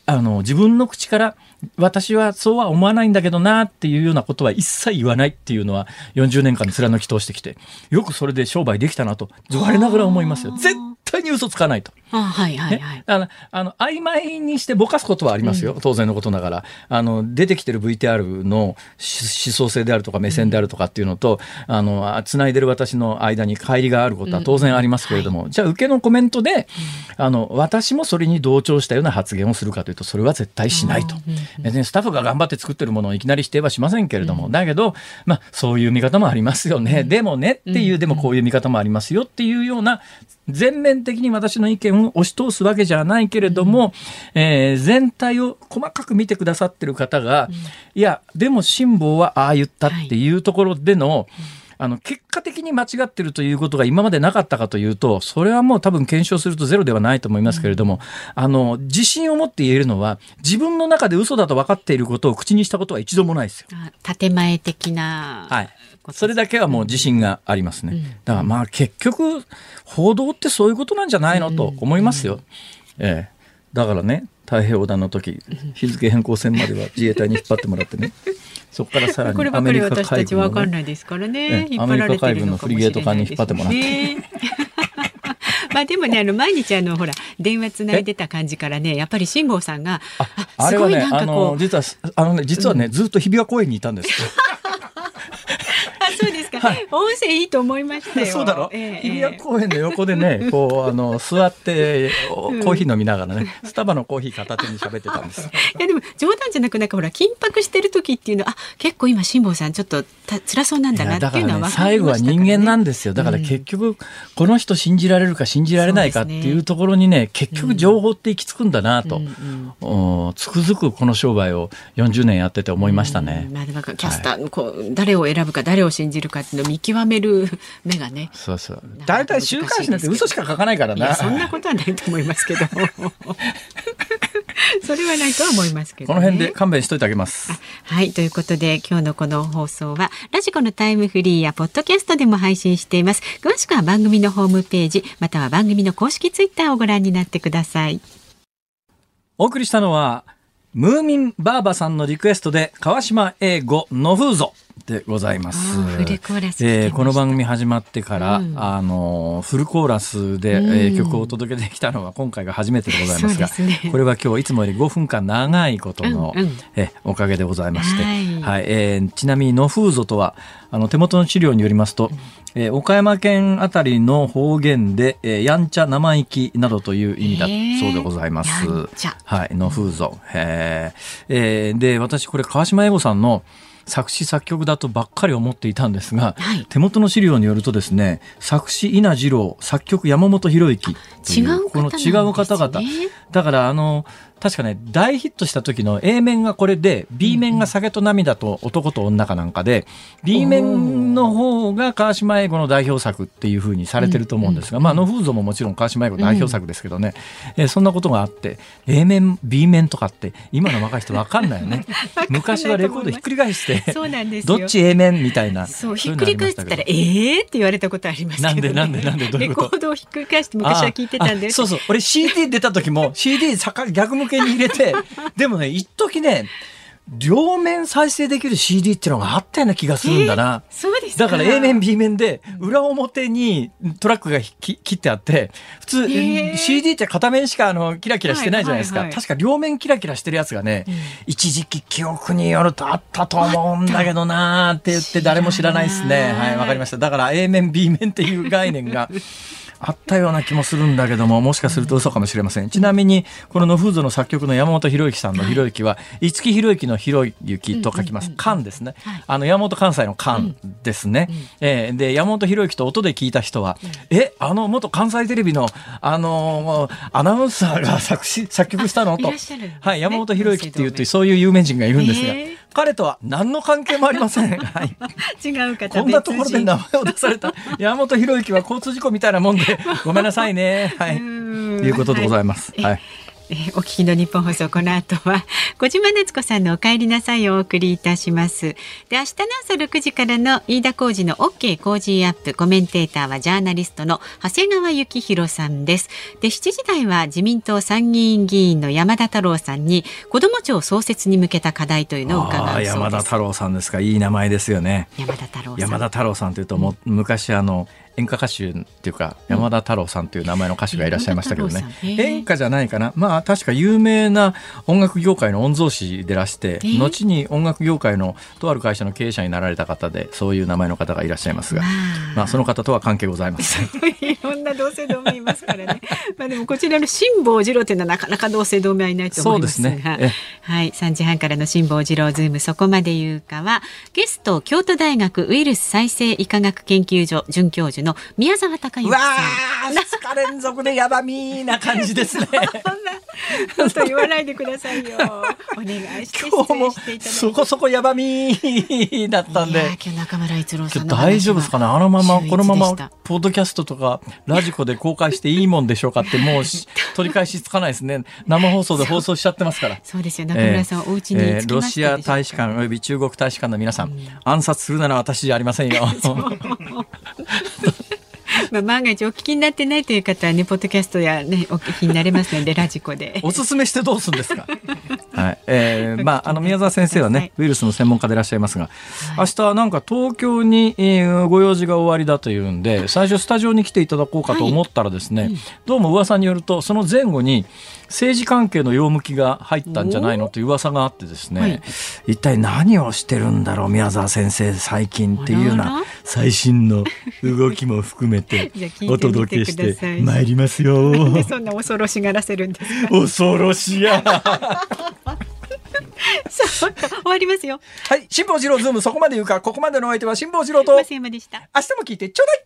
あの自分の口から私はそうは思わないんだけどなっていうようなことは一切言わないっていうのは40年間貫き通してきてよくそれで商売できたなと我ながら思いますよ。絶対に嘘つかないと。あはいはいはい。あの、あの曖昧にしてぼかすことはありますよ。うん、当然のことながら。あの、出てきてる VTR の思想性であるとか目線であるとかっていうのと、うん、あの、繋いでる私の間に乖離があることは当然ありますけれども、うんはい、じゃあ受けのコメントで、あの、私もそれに同調したような発言をするかというと、それは絶対しないと。別にスタッフが頑張って作ってるものをいきなり否定はしませんけれども、だけど、まあ、そういう見方もありますよね。でもねっていう、でもこういう見方もありますよっていうような全面的に私の意見を押し通すわけじゃないけれども、えー、全体を細かく見てくださってる方が、いやでも辛抱はああ言ったっていうところでの、あの結果的に間違ってるということが今までなかったかというとそれはもう多分検証するとゼロではないと思いますけれども、あの自信を持って言えるのは自分の中で嘘だと分かっていることを口にしたことは一度もないですよ。建前的な、はいそれだけはもう自信がありますね。だからまあ結局報道ってそういうことなんじゃないのと思いますよ。ええ、だからね太平洋横断の時日付変更線までは 自衛隊に引っ張ってもらってね。そこからさらにアメリカ海軍の、ね、アメリカ海軍のフリゲート艦に引っ張ってもらって。まあでもねあの毎日あのほら電話つないでた感じからねやっぱり辛坊さんがあすごいなんかこう、実はあのね実はね、うん、ずっと日比谷公園にいたんです。そうですか、はい、音声いいと思いましたよ。そうだろ、えー、日比谷公園の横でね、こうあの座ってコーヒー飲みながらね、スタバのコーヒー片手に喋ってたんです。いやでも冗談じゃなくなんかほら緊迫してる時っていうのはあ結構今辛坊さんちょっとた辛そうなんだなっていうのは、ね、最後は人間なんですよ。だから結局、この人信じられるか信じられないかっていうところにね、ね結局情報って行き着くんだなと、うん。うん、つくづくこの商売を40年やってて思いましたね。うん、まあでもキャスター、はい、こう誰を選ぶか誰を信じるかっていうのを見極める 目がね。そうそう。大体週刊誌なんて嘘しか書かないからな。そんなことはないと思いますけど。それはないとは思いますけど、ね、この辺で勘弁しといてあげます。はいということで今日のこの放送はラジコのタイムフリーやポッドキャストでも配信しています。詳しくは番組のホームページまたは番組の公式ツイッターをご覧になってください。お送りしたのはムーミンバーバさんのリクエストで川島英語の風ぞでございます。えー、この番組始まってから、うん、あのフルコーラスで、うん、えー、曲をお届けできたのは今回が初めてでございますが、すね、これは今日いつもより5分間長いことの、うんうん、えおかげでございまして、はい、はい、えー、ちなみにの風ぞとはあの手元の資料によりますと、えー、岡山県あたりの方言で、えー、やんちゃ生意気などという意味だそうでございます。はい、の風ぞ。えー、で、私これ川島英吾さんの作詞作曲だとばっかり思っていたんですが、はい、手元の資料によるとですね作詞稲次郎作曲山本博之違うこの違う方々。だからあの確かね大ヒットした時の A 面がこれで B 面が酒と涙と男と女かなんかで、B 面の方が川島英語の代表作っていうふうにされてると思うんですが、まあ、野風像ももちろん川島英語代表作ですけどね、えー、そんなことがあって A 面 B 面とかって今の若い人分かんないよね。昔はレコードひっくり返してそうなんですどっち A 面みたいな。そうひっくり返したらええー、って言われたことありますなんでなんでなんでどういうこと？レコードをひっくり返して昔は聞いてたんでそうそう。俺 CD 出た時も CD 逆向けに入れて でもね一時ね両面再生できる CD っていうのがあったような気がするんだな。えー、そうですだから A 面 B 面で裏表にトラックが切ってあって普通、えー、CD って片面しかあのキラキラしてないじゃないですか、はいはいはい、確か両面キラキラしてるやつがね、うん、一時期記憶によるとあったと思うんだけどなーって言って誰も知らないですね。はいわかりました。だから A 面 B 面っていう概念があったような気もするんだけども、もしかすると嘘かもしれません。ちなみに、この野風図の作曲の山本博之さんの博之は、五木博之の博之と書きます。関ですね。あの、山本関西の関ですね。えー、で、山本博之と音で聞いた人は、え、あの、元関西テレビの、あの、アナウンサーが作詞、作曲したの？と。はい、山本博之っていうと、そういう有名人がいるんですが、彼とは何の関係もありません。はい。違う方こんなところで名前を出された 山本博之は交通事故みたいなもんで、ごめんなさいね。はい。いうことでございます。はい。えー、お聞きの日本放送この後は小島夏子さんのお帰りなさいをお送りいたします。で明日の朝6時からの飯田浩二の OK 工事アップコメンテーターはジャーナリストの長谷川幸宏さんです。で7時台は自民党参議院議員の山田太郎さんに子ども庁創設に向けた課題というのを伺う山田太郎さんですか。いい名前ですよね。山田太郎さん。山田太郎さんというとも、うん、昔あの演歌歌手っていうか山田太郎さんという名前の歌手がいらっしゃいましたけどね、演歌じゃないかな。まあ確か有名な音楽業界の御曹司でらして後に音楽業界のとある会社の経営者になられた方でそういう名前の方がいらっしゃいますが、まあ、その方とは関係ございませんいろんな同姓同名いますからね。まあでもこちらの辛坊治郎というのはなかなか同姓同名はいないと思います。そうですね。はい。3時半からの辛坊治郎ズーム。そこまで言うかはゲスト京都大学ウイルス再生医科学研究所准教授の宮沢隆之さん。わあ、2日連続でやばみな感じですね。そんな、と言わないでくださいよ。お願いして 今日もそこそこやばみだったんで。今日中村一郎さん大丈夫ですかね？あのままこのままポッドキャストとかラジコで公開していいもんでしょうかってもう取り返しつかないですね。生放送で放送しちゃってますから。そうですよ。中村さん、えー、お家にえー、ロシア大使館および中国大使館の皆さん、暗殺するなら私じゃありませんよ。まあ万が一お聞きになってないという方はねポッドキャストやねお聞きになれますので ラジコでおすすめしてどうするんですか？はい、えー、まあ、あの宮沢先生はね、ウイルスの専門家でいらっしゃいますが。明日なんか東京に、えー、ご用事が終わりだというんで、最初スタジオに来ていただこうかと思ったらですね。どうも噂によると、その前後に。政治関係の用向きが入ったんじゃないのという噂があってですね、はい、一体何をしてるんだろう宮沢先生最近っていうような最新の動きも含めて お届けしてまいりますよ。なんでそんな恐ろしがらせるんですか？恐ろしや。そう終わりますよ。はい、辛坊治郎ズームそこまで言うか、ここまでのお相手は辛坊治郎と。増山でした。明日も聞いてちょうだい。